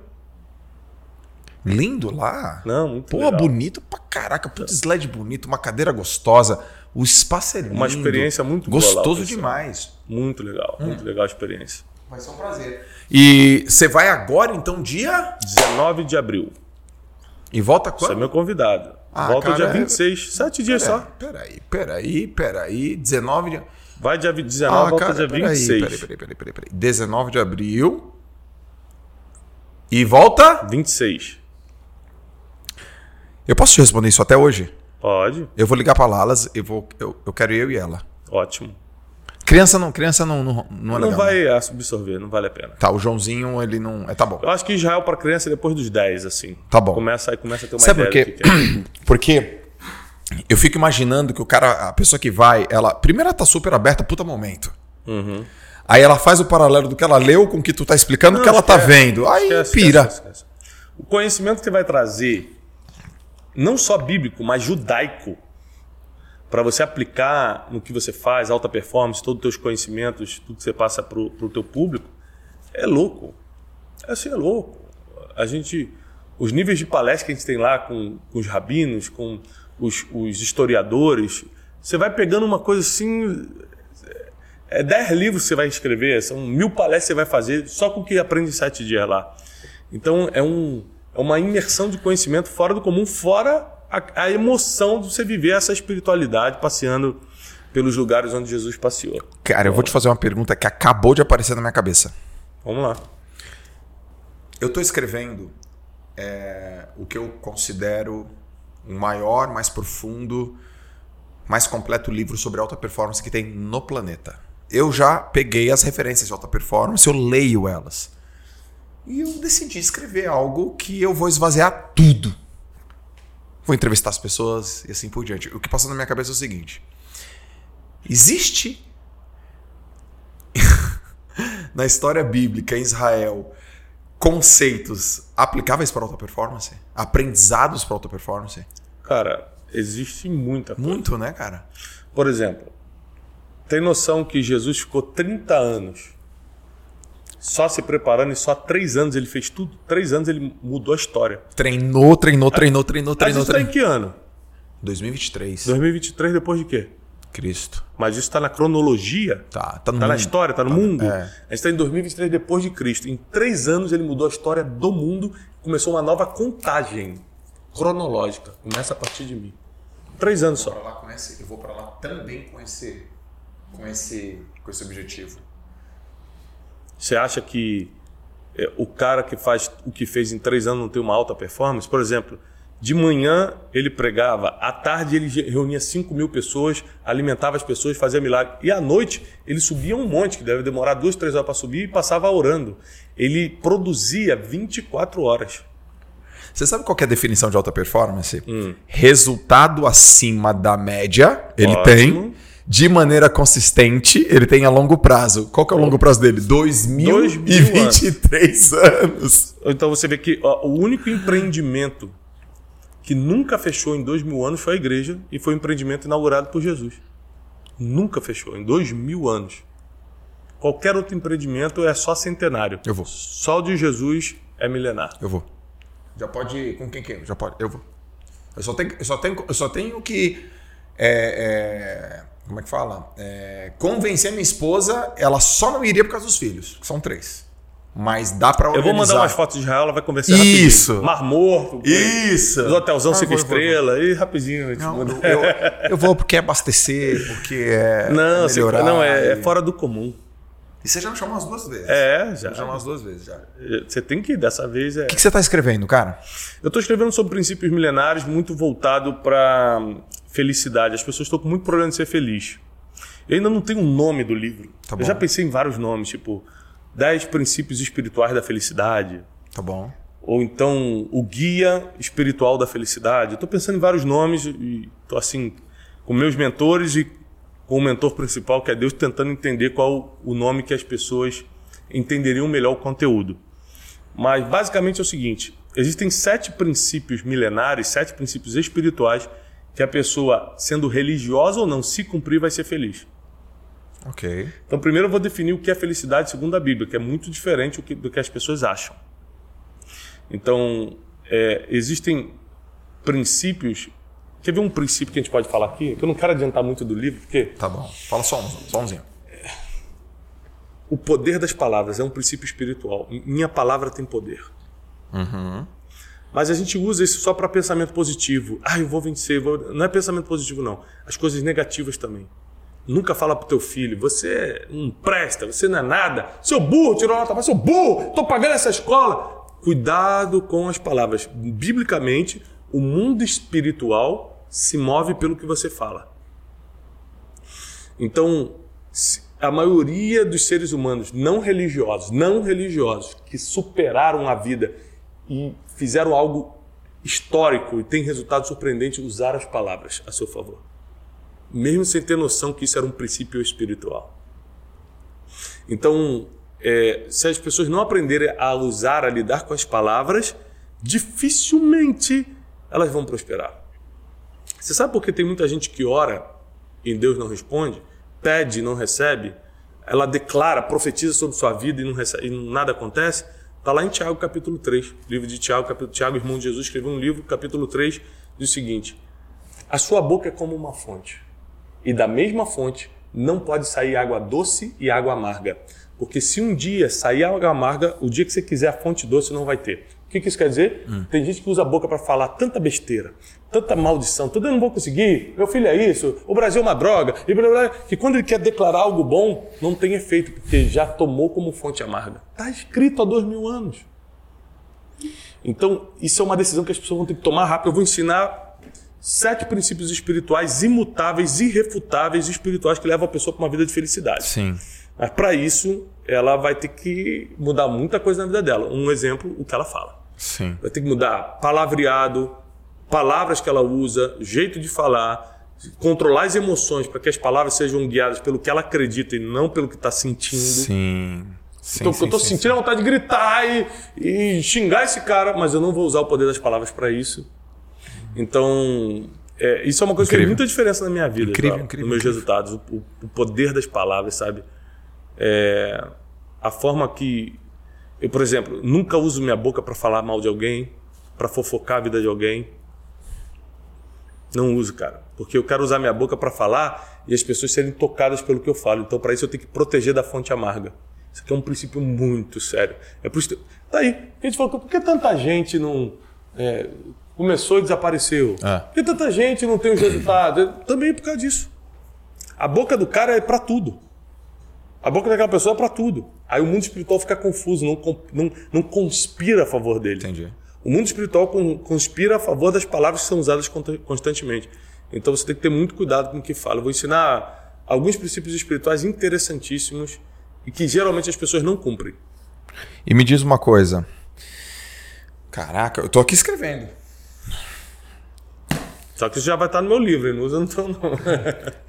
Lindo lá. Não, muito Pô, legal. bonito pra caraca. Putz, sled bonito, uma cadeira gostosa. O espaço é lindo. Uma experiência muito Gostoso boa demais. Muito legal, hum. muito legal a experiência. Vai ser um prazer. E você vai agora, então, dia? 19 de abril. E volta quando? Você é meu convidado. Ah, volta cara, dia 26, é... sete dias pera, só. Peraí, peraí, peraí. 19 de... Vai dia 19, ah, volta cara, dia 26. Peraí, peraí, peraí, peraí, peraí. 19 de abril. E volta? 26. Eu posso te responder isso até hoje? Pode. Eu vou ligar para Lalas, eu vou, eu, eu quero eu e ela. Ótimo. Criança não, criança não, não, não é Não legal, vai né? absorver, não vale a pena. Tá, o Joãozinho, ele não. É, tá bom. Eu acho que Israel para criança é depois dos 10, assim. Tá bom. Começa aí, começa a ter uma Sabe ideia por quê? É. [CLEARS THROAT] Porque eu fico imaginando que o cara, a pessoa que vai, ela. Primeiro ela tá super aberta, puta momento. Uhum. Aí ela faz o paralelo do que ela leu com o que tu tá explicando, o que ela tá esquece, tá vendo. Aí esquece, pira. Esquece, o conhecimento que vai trazer não só bíblico, mas judaico, para você aplicar no que você faz, alta performance, todos os teus conhecimentos, tudo que você passa para o teu público, é louco. É assim, é louco. A gente, os níveis de palestra que a gente tem lá com, com os rabinos, com os, os, historiadores, você vai pegando uma coisa assim, é dez livros que você vai escrever, são mil palestras que você vai fazer só com o que aprende em sete dias lá. Então é um é uma imersão de conhecimento fora do comum, fora a, a emoção de você viver essa espiritualidade passeando pelos lugares onde Jesus passeou. Cara, eu vou te fazer uma pergunta que acabou de aparecer na minha cabeça. Vamos lá. Eu estou escrevendo é, o que eu considero o maior, mais profundo, mais completo livro sobre alta performance que tem no planeta. Eu já peguei as referências de alta performance, eu leio elas. E eu decidi escrever algo que eu vou esvaziar tudo. Vou entrevistar as pessoas e assim por diante. O que passou na minha cabeça é o seguinte: Existe [LAUGHS] na história bíblica em Israel conceitos aplicáveis para alta performance? Aprendizados para alta performance? Cara, existe muita coisa. Muito, né, cara? Por exemplo, tem noção que Jesus ficou 30 anos só se preparando e só três anos ele fez tudo? Três anos ele mudou a história. Treinou, treinou, treinou, treinou, Mas treinou, isso tá em treinou. que ano? 2023. 2023 depois de quê? Cristo. Mas isso está na cronologia? Tá, tá no Tá na mundo. história, tá no mundo. é. A gente está em 2023 depois de Cristo. Em três anos ele mudou a história do mundo, começou uma nova contagem cronológica. Começa a partir de mim. Três anos só. lá esse- eu vou para lá também com esse, com esse, com esse objetivo. Você acha que é, o cara que faz o que fez em três anos não tem uma alta performance? Por exemplo, de manhã ele pregava, à tarde ele reunia 5 mil pessoas, alimentava as pessoas, fazia milagre. E à noite ele subia um monte, que deve demorar duas, três horas para subir, e passava orando. Ele produzia 24 horas. Você sabe qual é a definição de alta performance? Resultado acima da média, ele Ótimo. tem. De maneira consistente, ele tem a longo prazo. Qual que é o longo prazo dele? 2023 anos. Então você vê que ó, o único empreendimento que nunca fechou em dois mil anos foi a igreja e foi um empreendimento inaugurado por Jesus. Nunca fechou, em dois mil anos. Qualquer outro empreendimento é só centenário. Eu vou. Só o de Jesus é milenar. Eu vou. Já pode ir com quem que é? Já pode. Eu vou. Eu só tenho, eu só tenho, eu só tenho que. é, é, como é que fala? É, convencer minha esposa, ela só não iria por causa dos filhos, que são três. Mas dá pra Eu vou mandar organizar. umas fotos de Israel, ela vai conversar Isso. rapidinho. Mar Morto. Isso! Os hotelzão Ah, cinco estrelas. E rapidinho. a gente Não, manda. eu, [LAUGHS] eu vou porque é abastecer, porque é Não, você- melhorar. não é, é e- fora do comum. E você já me chamou umas duas vezes. É, já. Já chamou umas duas vezes já. O Você tem que ir, dessa vez é. que, que você tá escrevendo, cara? Eu estou escrevendo sobre princípios milenares muito voltado para felicidade. As pessoas estão com muito problema de ser feliz. Eu ainda não tenho um nome do livro. Tá eu já pensei em vários nomes, tipo 10 princípios espirituais da felicidade, Tá bom. ou então o guia espiritual da felicidade. Estou pensando em vários nomes e estou assim com meus mentores e com o mentor principal, que é Deus, tentando entender qual o nome que as pessoas entenderiam melhor o conteúdo. Mas basicamente é o seguinte: existem sete princípios milenares, sete princípios espirituais que a pessoa, sendo religiosa ou não, se cumprir, vai ser feliz. Ok. Então, primeiro eu vou definir o que é felicidade segundo a Bíblia, que é muito diferente do que, do que as pessoas acham. Então, é, existem princípios. Quer ver um princípio que a gente pode falar aqui? Que eu não quero adiantar muito do livro, porque Tá bom. Fala só um, só umzinho. o poder das palavras é um princípio espiritual. Minha palavra tem poder. Mas a gente usa isso só para pensamento positivo. Ah, eu vou vencer. vou- Não é pensamento positivo, não. As coisas negativas também. Nunca fala pro teu filho, você não presta, você não é nada. Seu burro tirou nota, seu burro, tô pagando essa escola. Cuidado com as palavras. Biblicamente, o mundo espiritual se move pelo que você fala. Então, a maioria dos seres humanos não religiosos, não religiosos, que superaram a vida e fizeram algo histórico e tem resultado surpreendente, usaram as palavras a seu favor. Mesmo sem ter noção que isso era um princípio espiritual. Então, é, se as pessoas não aprenderem a usar, a lidar com as palavras, dificilmente elas vão prosperar. Você sabe por que tem muita gente que ora e Deus não responde? Pede e não recebe? Ela declara, profetiza sobre sua vida e, não recebe, e nada acontece? Está lá em Tiago capítulo 3. Livro de Tiago, capítulo, Tiago, irmão de Jesus, escreveu um livro, capítulo 3, diz o seguinte: A sua boca é como uma fonte, e da mesma fonte não pode sair água doce e água amarga. Porque se um dia sair água amarga, o dia que você quiser a fonte doce não vai ter. O que que isso quer dizer? Tem gente que usa a boca para falar tanta besteira, tanta maldição, tudo eu não vou conseguir, meu filho é isso, o Brasil é uma droga, e blá, blá, blá, que quando ele quer declarar algo bom, não tem efeito, porque já tomou como fonte amarga. Está escrito há dois mil anos. Então, isso é uma decisão que as pessoas vão ter que tomar rápido. Eu vou ensinar sete princípios espirituais imutáveis, irrefutáveis, espirituais que levam a pessoa para uma vida de felicidade. Sim. Mas para isso, ela vai ter que mudar muita coisa na vida dela. Um exemplo, o que ela fala. Sim. Vai ter que mudar palavreado, palavras que ela usa, jeito de falar, controlar as emoções para que as palavras sejam guiadas pelo que ela acredita e não pelo que está sentindo. Sim. Sim, então, sim, eu sim, sentindo a vontade de gritar e, e xingar esse cara, mas eu não vou usar o poder das palavras para isso. Então, é, isso é uma coisa que fez muita diferença na minha vida, incrível, tá? incrível, nos meus incrível. resultados. O, o poder das palavras, sabe? É, a forma que. Eu, por exemplo, nunca uso minha boca para falar mal de alguém, para fofocar a vida de alguém. Não uso, cara. Porque eu quero usar minha boca para falar e as pessoas serem tocadas pelo que eu falo. Então, para isso, eu tenho que proteger da fonte amarga. Isso aqui é um princípio muito sério. É por isso que... Tá aí. A gente falou, por que tanta gente não. é, começou e desapareceu? É. Por que tanta gente não tem os resultados? É Também por causa disso. A boca do cara é para tudo. A boca daquela pessoa é para tudo. Aí o mundo espiritual fica confuso, não, não, não conspira a favor dele. Entendi. O mundo espiritual con- conspira a favor das palavras que são usadas constantemente. Então você tem que ter muito cuidado com o que fala. Eu vou ensinar alguns princípios espirituais interessantíssimos e que geralmente as pessoas não cumprem. E me diz uma coisa. Caraca, eu tô aqui escrevendo. Só que isso já vai estar no meu livro, eu não usa no teu não.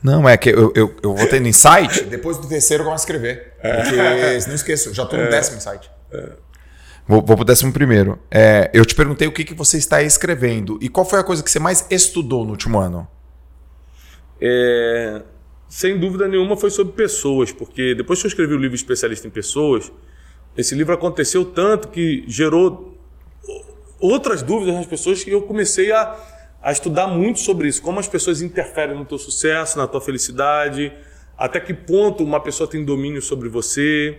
Não, é que eu, eu, eu vou tendo insight, [LAUGHS] depois do terceiro eu começo a escrever. Porque, não esqueço, já tô no décimo insight. Vou, vou pro décimo primeiro. É, eu te perguntei o que, que você está escrevendo e qual foi a coisa que você mais estudou no último ano? É, sem dúvida nenhuma foi sobre pessoas, porque depois que eu escrevi o livro Especialista em Pessoas, esse livro aconteceu tanto que gerou outras dúvidas nas pessoas que eu comecei a, a estudar muito sobre isso, como as pessoas interferem no teu sucesso, na tua felicidade, até que ponto uma pessoa tem domínio sobre você.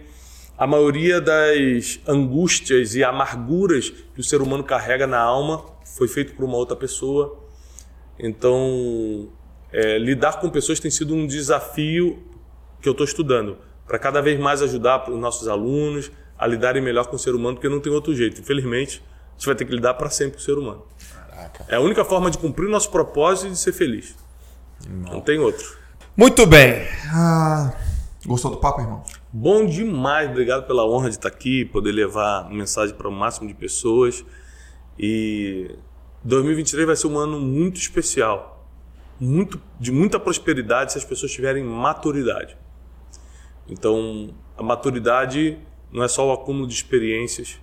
A maioria das angústias e amarguras que o ser humano carrega na alma foi feito por uma outra pessoa. Então, é, lidar com pessoas tem sido um desafio que eu estou estudando para cada vez mais ajudar os nossos alunos a lidarem melhor com o ser humano, porque não tem outro jeito. Infelizmente, a gente vai ter que lidar para sempre com o ser humano. Caraca. É a única forma de cumprir o nosso propósito e de ser feliz. Não tem outro. Muito bem. Ah, gostou do papo, irmão? Bom demais, obrigado pela honra de estar aqui, poder levar mensagem para o máximo de pessoas. E 2023 vai ser um ano muito especial, muito de muita prosperidade se as pessoas tiverem maturidade. Então, a maturidade não é só o acúmulo de experiências,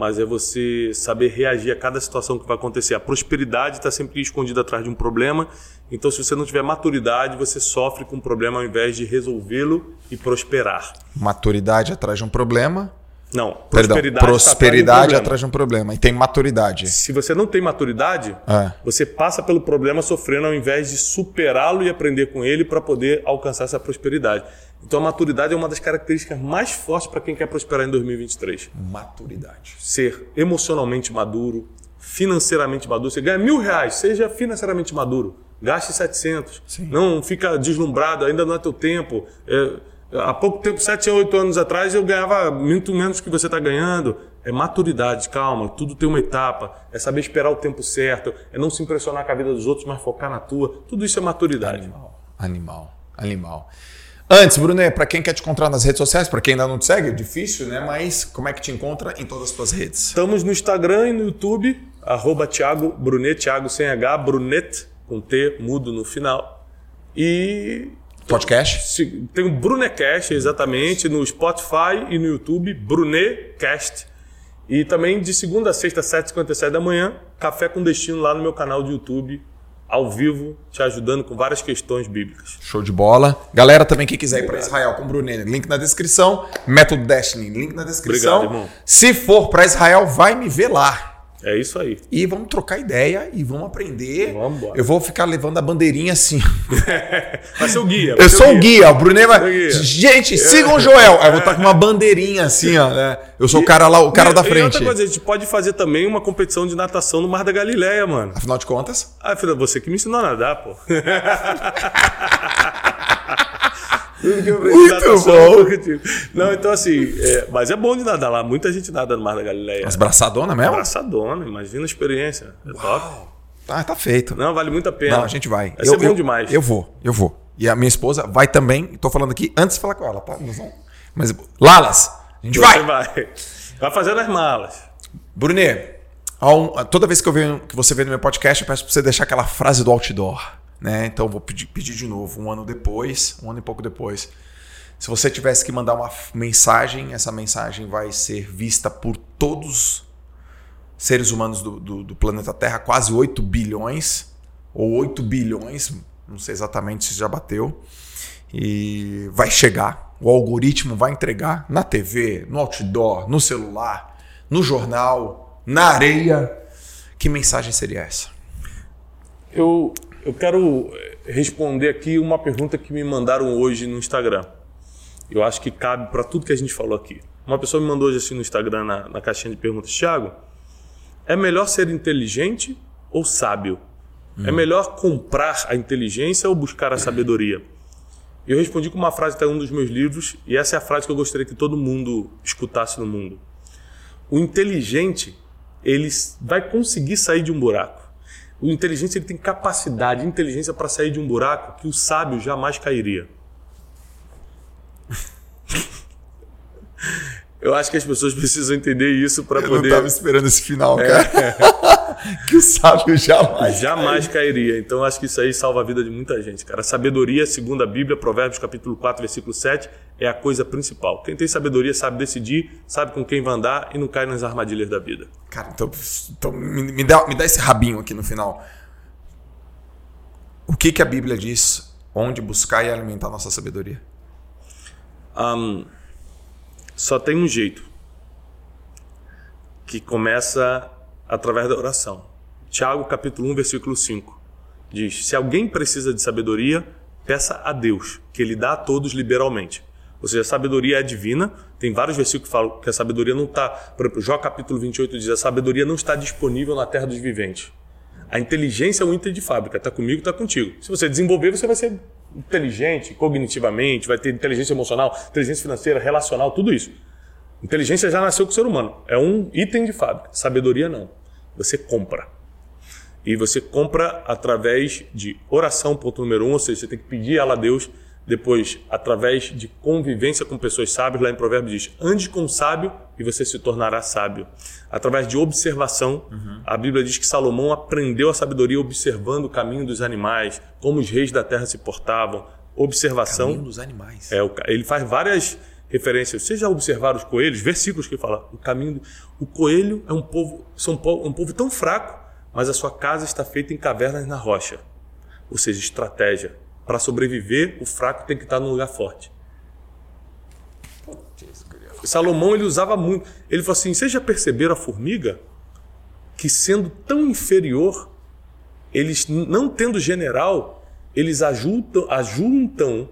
mas é você saber reagir a cada situação que vai acontecer. A prosperidade está sempre escondida atrás de um problema, então se você não tiver maturidade, você sofre com o problema ao invés de resolvê-lo e prosperar. Maturidade atrás de um problema. Não, Perdão, prosperidade, um prosperidade problema. atrás de um problema. E tem maturidade. Se você não tem maturidade, É. você passa pelo problema sofrendo ao invés de superá-lo e aprender com ele para poder alcançar essa prosperidade. Então a maturidade é uma das características mais fortes para quem quer prosperar em 2023. Maturidade. Ser emocionalmente maduro, financeiramente maduro. Você ganha mil reais, seja financeiramente maduro. Gaste 700. Sim. Não fica deslumbrado, ainda não é teu tempo. É, há pouco tempo, 7 a 8 anos atrás, eu ganhava muito menos que você está ganhando. É maturidade, calma, tudo tem uma etapa. É saber esperar o tempo certo. É não se impressionar com a vida dos outros, mas focar na tua. Tudo isso é maturidade. Animal. Animal. Animal. Antes, Brunet, para quem quer te encontrar nas redes sociais, para quem ainda não te segue, é difícil, né? Mas como é que te encontra em todas as tuas redes? Estamos no Instagram e no YouTube, arroba Thiago Brunet, Thiago sem H, Brunet, com T, mudo no final. E Podcast? tem o Brunecast, exatamente, no Spotify e no YouTube, Brunecast. E também de segunda a sexta, 7h57 da manhã, Café com Destino lá no meu canal de YouTube, ao vivo, te ajudando com várias questões bíblicas. Show de bola. Galera também que quiser ir para Israel com o Brunet, link na descrição. Método Destiny, link na descrição. Obrigado, irmão. Se for para Israel, vai me ver lá. É isso aí. E vamos trocar ideia e vamos aprender. Vamos embora. Eu vou ficar levando a bandeirinha assim. [LAUGHS] Vai ser o guia. Eu sou o guia, o Brunet vai. Sou o guia. Gente, sigam o Joel. Aí eu vou estar com uma bandeirinha assim, ó. né? Eu sou o cara lá, o cara E- da E frente. outra coisa, a gente pode fazer também uma competição de natação no Mar da Galileia, mano. Afinal de contas, Ah, você que me ensinou a nadar, pô. [LAUGHS] Tudo que eu Muito bom. eu. Não, então assim, é, mas é bom de nadar lá. Muita gente nada no Mar da Galileia. as braçadonas mesmo? Abraçadona, imagina a experiência. É top. Tá, tá feito. Não, vale muito a pena. Não, a gente vai. Vai ser bom demais. Eu vou, eu vou. E a minha esposa vai também. Tô falando aqui antes de falar com ela, tá? Mas, Lalas, a gente vai. vai. Vai fazendo as malas. Brunet, toda vez que, eu venho, que você vem no meu podcast, eu peço pra você deixar aquela frase do outdoor. Né? Então vou pedir, pedir de novo, um ano depois, um ano e pouco depois. Se você tivesse que mandar uma mensagem, essa mensagem vai ser vista por todos seres humanos do, do, do planeta Terra, quase 8 bilhões, ou 8 bilhões, não sei exatamente se já bateu, e vai chegar. O algoritmo vai entregar na TV, no outdoor, no celular, no jornal, na areia. Que mensagem seria essa? Eu, eu quero responder aqui uma pergunta que me mandaram hoje no Instagram. Eu acho que cabe para tudo que a gente falou aqui. Uma pessoa me mandou hoje assim no Instagram, na, na caixinha de perguntas, Thiago, é melhor ser inteligente ou sábio? Hum. É melhor comprar a inteligência ou buscar a sabedoria? Eu respondi com uma frase que está em um dos meus livros, e essa é a frase que eu gostaria que todo mundo escutasse no mundo. O inteligente, ele vai conseguir sair de um buraco. O inteligente ele tem capacidade, inteligência para sair de um buraco que o sábio jamais cairia. [LAUGHS] Eu acho que as pessoas precisam entender isso para poder. Eu não estava esperando esse final, cara. [LAUGHS] [LAUGHS] Que o sábio jamais. Jamais cairia. Então acho que isso aí salva a vida de muita gente, cara. A sabedoria, segundo a Bíblia, Provérbios capítulo 4, versículo 7, é a coisa principal. Quem tem sabedoria sabe decidir, sabe com quem vai andar e não cai nas armadilhas da vida. Cara, então, então me, me, dá, me dá esse rabinho aqui no final. O que, que a Bíblia diz? Onde buscar e alimentar nossa sabedoria? Um, só tem um jeito, que começa através da oração. Tiago capítulo 1, versículo 5 diz: Se alguém precisa de sabedoria, peça a Deus, que ele dá a todos liberalmente. Ou seja, a sabedoria é divina. Tem vários versículos que falam que a sabedoria não está. Por exemplo, Jó capítulo 28 diz: a sabedoria não está disponível na terra dos viventes. A inteligência é um item de fábrica, está comigo, está contigo. Se você desenvolver, você vai ser inteligente cognitivamente, vai ter inteligência emocional, inteligência financeira, relacional, tudo isso. Inteligência já nasceu com o ser humano. É um item de fábrica. Sabedoria não. Você compra. E você compra através de oração, ponto número um, ou seja, você tem que pedir ela a Deus depois, através de convivência com pessoas sábias, lá em Provérbios diz: ande com o sábio e você se tornará sábio. Através de observação, uhum. a Bíblia diz que Salomão aprendeu a sabedoria observando o caminho dos animais, como os reis da terra se portavam. Observação. Caminho dos animais. É, ele faz várias referências. Vocês já observaram os coelhos? Versículos que fala o caminho. Do... O coelho é um povo, são um povo tão fraco, mas a sua casa está feita em cavernas na rocha. Ou seja, estratégia para sobreviver, o fraco tem que estar num lugar forte. Salomão ele usava muito. Ele falou assim: vocês já perceberam a formiga? Que sendo tão inferior, eles não tendo general, eles ajuntam, ajuntam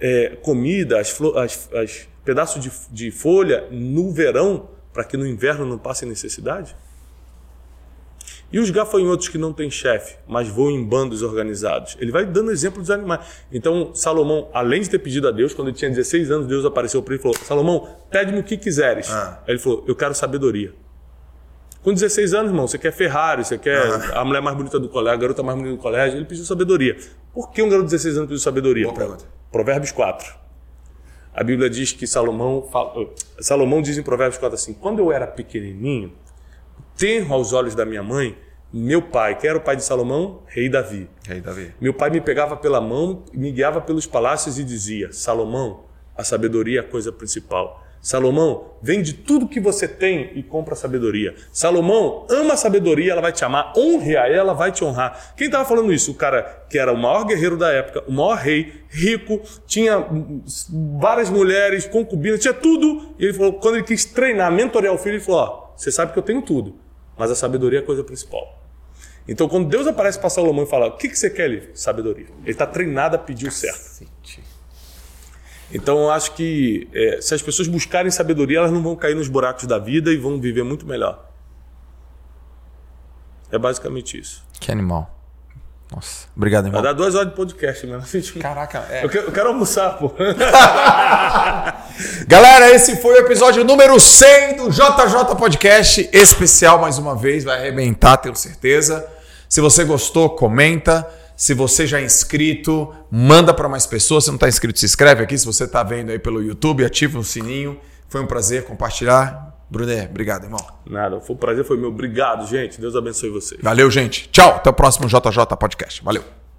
é, comida, as, as, as pedaços de, de folha no verão, para que no inverno não passe necessidade? E os gafanhotos que não têm chefe, mas voam em bandos organizados? Ele vai dando exemplo dos animais. Então, Salomão, além de ter pedido a Deus, quando ele tinha 16 anos, Deus apareceu para ele e falou: Salomão, pede-me o que quiseres. Ah. Aí ele falou: Eu quero sabedoria. Com 16 anos, irmão, você quer Ferrari, você quer ah. a mulher mais bonita do colégio, a garota mais bonita do colégio. Ele pediu sabedoria. Por que um garoto de 16 anos pediu sabedoria? Boa pergunta. Provérbios 4. A Bíblia diz que Salomão, Salomão diz em Provérbios 4 assim: Quando eu era pequenininho, tenro aos olhos da minha mãe meu pai, que era o pai de Salomão, rei Davi. Rei Davi. Meu pai me pegava pela mão, me guiava pelos palácios e dizia: Salomão, a sabedoria é a coisa principal. Salomão, vende tudo que você tem e compra sabedoria. Salomão, ama a sabedoria, ela vai te amar. Honre a ela, vai te honrar. Quem estava falando isso? O cara que era o maior guerreiro da época, o maior rei, rico, tinha várias mulheres, concubinas, tinha tudo. E ele falou, quando ele quis treinar, mentorear o filho, ele falou: Ó, você sabe que eu tenho tudo, mas a sabedoria é a coisa principal. Então, quando Deus aparece para Salomão e fala: O que, que você quer ali? Sabedoria. Ele está treinado a pedir o certo. Então, eu acho que é, se as pessoas buscarem sabedoria, elas não vão cair nos buracos da vida e vão viver muito melhor. É basicamente isso. Que animal. Nossa, obrigado, irmão. Vai dar duas horas de podcast, né? Caraca, é. Eu quero, eu quero almoçar, pô. [LAUGHS] Galera, esse foi o episódio número 100 do JJ Podcast especial mais uma vez, vai arrebentar, tenho certeza. Se você gostou, comenta. Se você já é inscrito, manda para mais pessoas. Se não está inscrito, se inscreve aqui. Se você está vendo aí pelo YouTube, ativa o sininho. Foi um prazer compartilhar. Bruné, obrigado, irmão. Nada, foi um prazer, foi meu. Obrigado, gente. Deus abençoe vocês. Valeu, gente. Tchau. Até o próximo JJ Podcast. Valeu.